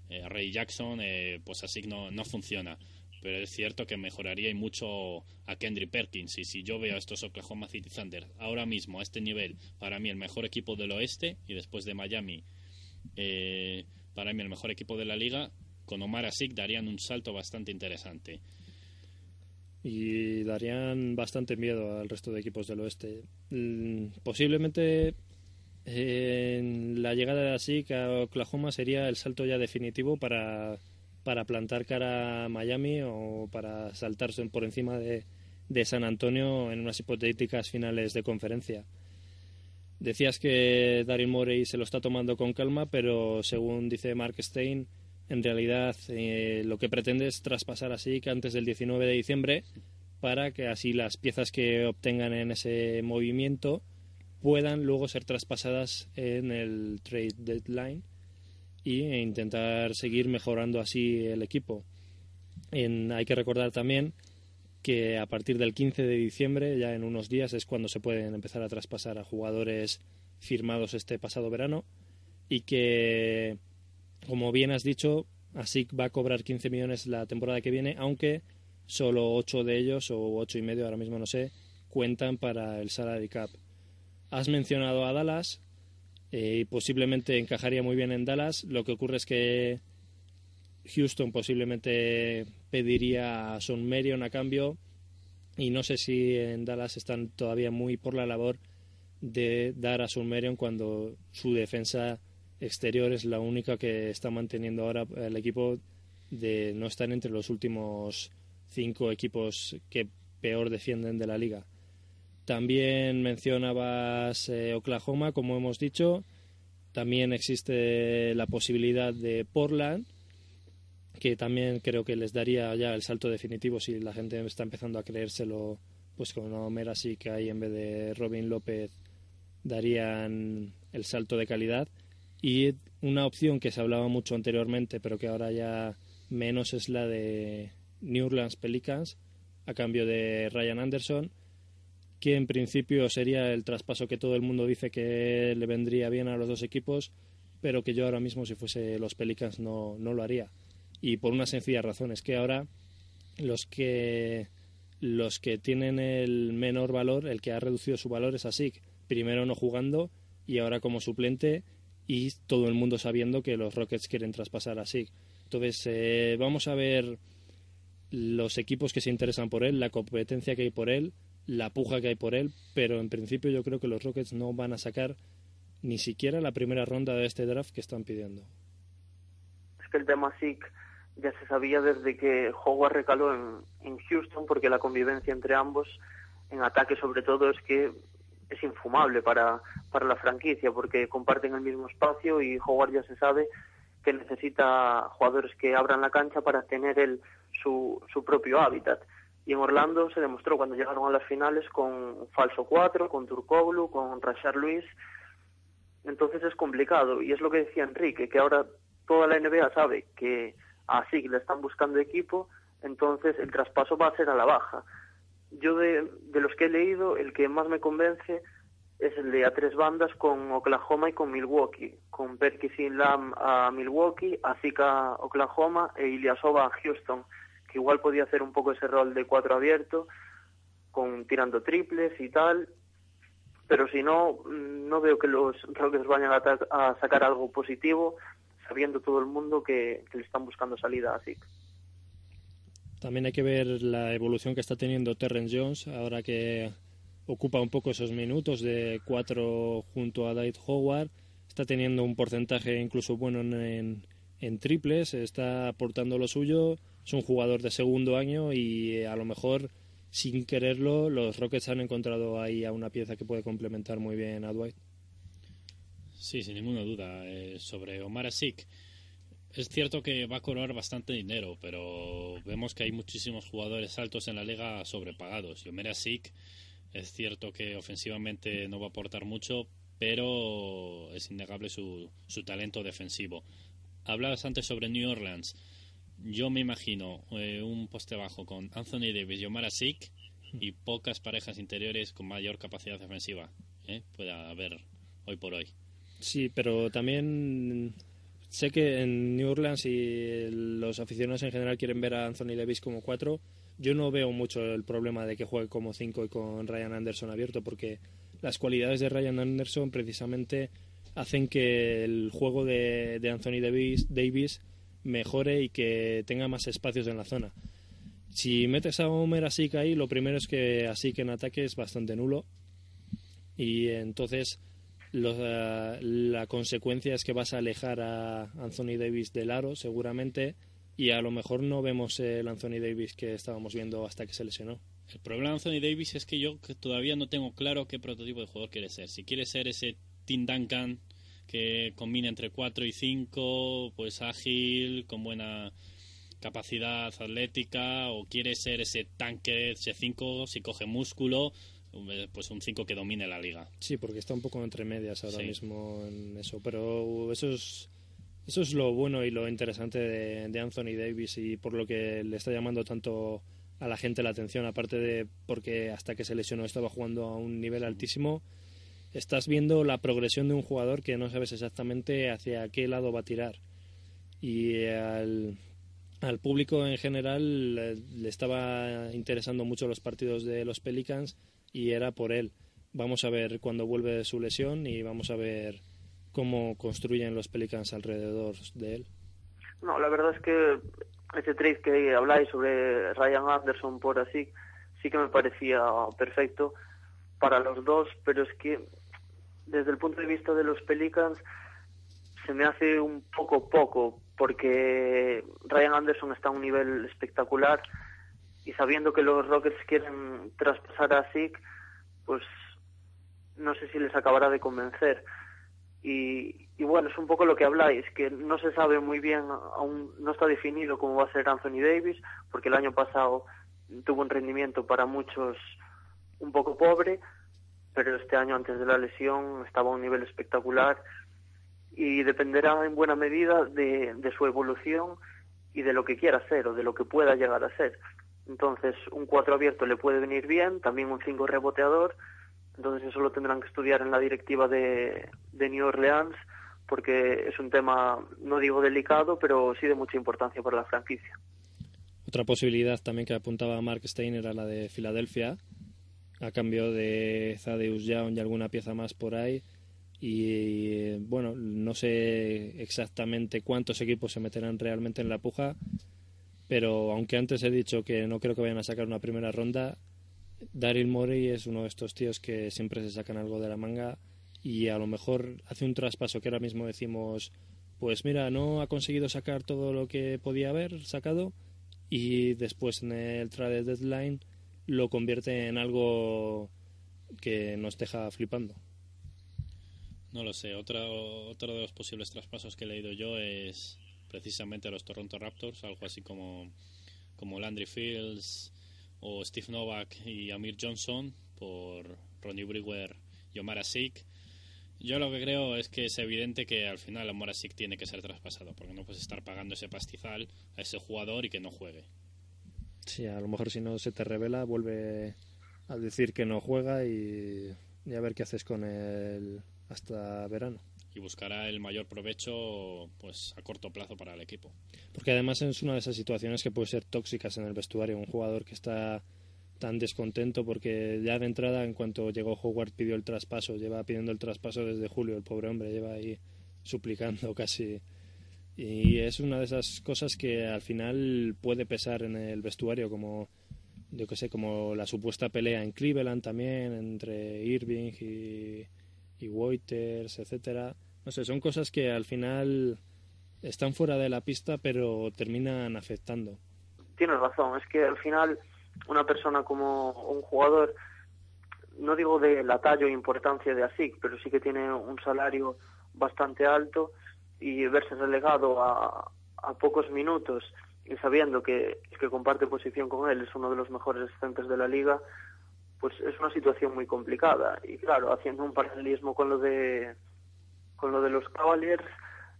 S2: eh, a Ray Jackson, eh, pues Asik no, no funciona pero es cierto que mejoraría y mucho a Kendrick Perkins. Y si yo veo a estos Oklahoma City Thunder ahora mismo a este nivel, para mí el mejor equipo del oeste y después de Miami, eh, para mí el mejor equipo de la liga, con Omar Asik darían un salto bastante interesante.
S3: Y darían bastante miedo al resto de equipos del oeste. Mm, posiblemente eh, la llegada de Asik a Oklahoma sería el salto ya definitivo para para plantar cara a Miami o para saltarse por encima de, San Antonio en unas hipotéticas finales de conferencia. Decías que Daryl Morey se lo está tomando con calma, pero según dice Mark Stein, en realidad eh, lo que pretende es traspasar así que antes del 19 de diciembre para que así las piezas que obtengan en ese movimiento puedan luego ser traspasadas en el trade deadline e intentar seguir mejorando así el equipo. hay que recordar también que a partir del 15 de diciembre, ya en unos días, es cuando se pueden empezar a traspasar a jugadores firmados este pasado verano y que, como bien has dicho, ASIC va a cobrar 15 millones la temporada que viene, aunque solo 8 de ellos, o 8 y medio, ahora mismo no sé, cuentan para el salary cap. Has mencionado a Dallas, eh, y posiblemente encajaría muy bien en Dallas. Lo que ocurre es que Houston posiblemente pediría a Son Marion a cambio y no sé si en Dallas están todavía muy por la labor de dar a Son Marion cuando su defensa exterior es la única que está manteniendo ahora el equipo de no estar entre los últimos cinco equipos que peor defienden de la liga. También mencionabas eh, Oklahoma, como hemos dicho. También existe la posibilidad de Portland, que también creo que les daría ya el salto definitivo si la gente está empezando a creérselo, pues con Homer así que hay en vez de Robin López darían el salto de calidad. Y una opción que se hablaba mucho anteriormente, pero que ahora ya menos es la de New Orleans Pelicans a cambio de Ryan Anderson que en principio sería el traspaso que todo el mundo dice que le vendría bien a los dos equipos, pero que yo ahora mismo si fuese los Pelicans no, no lo haría. Y por una sencilla razón, es que ahora los que los que tienen el menor valor, el que ha reducido su valor es ASIC, primero no jugando y ahora como suplente y todo el mundo sabiendo que los Rockets quieren traspasar a SIG. Entonces, eh, vamos a ver los equipos que se interesan por él, la competencia que hay por él, la puja que hay por él, pero en principio yo creo que los Rockets no van a sacar ni siquiera la primera ronda de este draft que están pidiendo.
S4: Es que el tema SIC ya se sabía desde que Howard recaló en, en Houston, porque la convivencia entre ambos, en ataque sobre todo, es que es infumable para, para la franquicia, porque comparten el mismo espacio y Howard ya se sabe que necesita jugadores que abran la cancha para tener el, su, su propio hábitat y en Orlando se demostró cuando llegaron a las finales con Falso 4, con Turkoglu, con Rashard Luis. Entonces es complicado y es lo que decía Enrique, que ahora toda la NBA sabe que así le están buscando equipo, entonces el traspaso va a ser a la baja. Yo de, los que he leído, el que más me convence es el de a tres bandas con Oklahoma y con Milwaukee, con Perkins Lam a Milwaukee, Azika a Oklahoma e Ilyasova a Houston, que igual podía hacer un poco ese rol de cuatro abierto, con tirando triples y tal, pero si no, mm, no veo que los Rockets vayan a, a sacar algo positivo, sabiendo todo el mundo que, le están buscando salida a Zeke.
S3: También hay que ver la evolución que está teniendo Terrence Jones ahora que ocupa un poco esos minutos de cuatro junto a Dwight Howard. Está teniendo un porcentaje incluso bueno en, en- en triples, está aportando lo suyo. Es un jugador de segundo año y eh, a lo mejor sin quererlo los Rockets han encontrado ahí a una pieza que puede complementar muy bien a Dwight.
S2: Sí, sin ninguna duda. Eh, sobre Omar Asik, es cierto que va a cobrar bastante dinero, pero vemos que hay muchísimos jugadores altos en la liga sobrepagados. Y Omar Asik es cierto que ofensivamente no va a aportar mucho, pero es innegable su, su talento defensivo. Hablabas antes sobre New Orleans. Yo me imagino eh, un poste bajo con Anthony Davis y Omar Asik y pocas parejas interiores con mayor capacidad defensiva. ¿eh? Pueda haber hoy por hoy.
S3: Sí, pero también sé que en New Orleans y los aficionados en general quieren ver a Anthony Davis como cuatro. Yo no veo mucho el problema de que juegue como cinco y con Ryan Anderson abierto, porque las cualidades de Ryan Anderson precisamente hacen que el juego de, de Anthony Davis, Davis mejore y que tenga más espacios en la zona. Si metes a Homer Asik ahí, lo primero es que Asik en ataque es bastante nulo y entonces lo- eh, la consecuencia es que vas a alejar a Anthony Davis del aro seguramente y a lo mejor no vemos el Anthony Davis que estábamos viendo hasta que se lesionó.
S2: El problema de Anthony Davis es que yo que todavía no tengo claro qué prototipo de jugador quiere ser. Si quiere ser ese Tim Duncan que combina entre 4 y 5, pues ágil, con buena capacidad atlética, o quiere ser ese tanque, ese 5, si coge músculo, pues un 5 que domine la liga.
S3: Sí, porque está un poco entre medias ahora
S2: Sí.
S3: mismo en eso, pero eso es eso es lo bueno y lo interesante de, de Anthony Davis y por lo que le está llamando tanto a la gente la atención, aparte de porque hasta que se lesionó estaba jugando a un nivel altísimo, estás viendo la progresión de un jugador que no sabes exactamente hacia qué lado va a tirar. Y al, público en general le, le estaba interesando mucho los partidos de los Pelicans y era por él. Vamos a ver cuándo vuelve su lesión y vamos a ver cómo construyen los Pelicans alrededor de él.
S4: No, la verdad es que ese trade que habláis sobre Ryan Anderson por así, sí que me parecía perfecto para los dos, pero es que desde el punto de vista de los Pelicans se me hace un poco poco, porque Ryan Anderson está a un nivel espectacular y sabiendo que los Rockets quieren traspasar a Zeke, pues no sé si les acabará de convencer. Y, y bueno, es un poco lo que habláis, que no se sabe muy bien, aún no está definido cómo va a ser Anthony Davis, porque el año pasado tuvo un rendimiento para muchos un poco pobre, pero este año antes de la lesión estaba a un nivel espectacular y dependerá en buena medida de, de su evolución y de lo que quiera hacer o de lo que pueda llegar a ser. Entonces, un 4 abierto le puede venir bien, también un 5 reboteador, entonces eso lo tendrán que estudiar en la directiva de, de New Orleans, porque es un tema, no digo delicado, pero sí de mucha importancia para la franquicia.
S3: Otra posibilidad también que apuntaba Mark Stein era la de Filadelfia, a cambio de Thaddeus Young y alguna pieza más por ahí. Y bueno, no sé exactamente cuántos equipos se meterán realmente en la puja, pero aunque antes he dicho que no creo que vayan a sacar una primera ronda, Daryl Morey es uno de estos tíos que siempre se sacan algo de la manga y a lo mejor hace un traspaso que ahora mismo decimos, pues mira, no ha conseguido sacar todo lo que podía haber sacado y después en el trade deadline lo convierte en algo que nos deja flipando.
S2: No lo sé. Otro, otro de los posibles traspasos que he leído yo es precisamente a los Toronto Raptors, algo así como, como Landry Fields o Steve Novak y Amir Johnson por Ronnie Brewer y Omar Asik. Yo lo que creo es que es evidente que al final Omar Asik tiene que ser traspasado, porque no puedes estar pagando ese pastizal a ese jugador y que no juegue.
S3: Sí, a lo mejor si no se te revela vuelve a decir que no juega y y a ver qué haces con él hasta verano.
S2: Y buscará el mayor provecho pues a corto plazo para el equipo.
S3: Porque además es una de esas situaciones que puede ser tóxicas en el vestuario. Un jugador que está tan descontento porque ya de entrada, en cuanto llegó Howard, pidió el traspaso. Lleva pidiendo el traspaso desde julio. El pobre hombre lleva ahí suplicando casi. Y es una de esas cosas que al final puede pesar en el vestuario, como yo que sé, como la supuesta pelea en Cleveland también entre Irving y, y Waiters, etcétera. No sé, son cosas que al final están fuera de la pista, pero terminan afectando.
S4: Tienes razón, es que al final una persona como un jugador, no digo de la talla o importancia de ASIC, pero sí que tiene un salario bastante alto y verse relegado a, a pocos minutos y sabiendo que el que comparte posición con él es uno de los mejores centros de la liga, pues es una situación muy complicada. Y claro, haciendo un paralelismo con lo de con lo de los Cavaliers,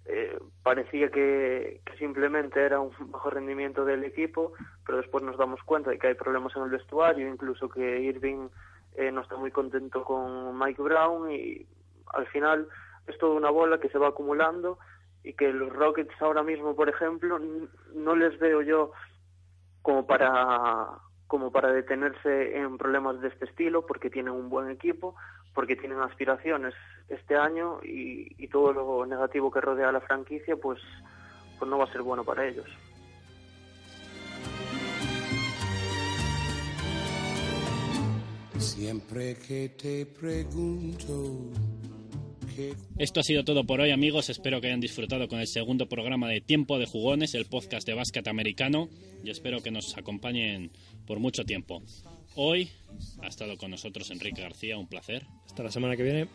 S4: eh, parecía que, que, simplemente era un bajo rendimiento del equipo, pero después nos damos cuenta de que hay problemas en el vestuario, incluso que Irving eh, no está muy contento con Mike Brown y al final es toda una bola que se va acumulando y que los Rockets ahora mismo, por ejemplo, no les veo yo como para como para detenerse en problemas de este estilo, porque tienen un buen equipo, porque tienen aspiraciones este año y, y todo lo negativo que rodea a la franquicia, pues, pues no va a ser bueno para ellos.
S2: Esto ha sido todo por hoy, amigos. Espero que hayan disfrutado con el segundo programa de Tiempo de Jugones, el podcast de básquet americano, y espero que nos acompañen por mucho tiempo. Hoy ha estado con nosotros Enrique García, un placer.
S3: Hasta la semana que viene.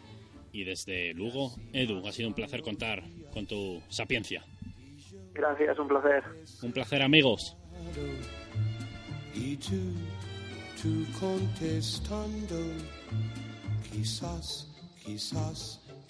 S2: Y desde Lugo, Edu, ha sido un placer contar con tu sapiencia.
S4: Gracias, un placer.
S2: Un placer, amigos.
S6: Y tú, tú contestando, quizás, quizás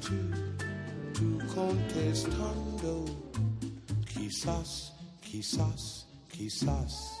S6: tú, tú contestando, quizás, quizás, quizás.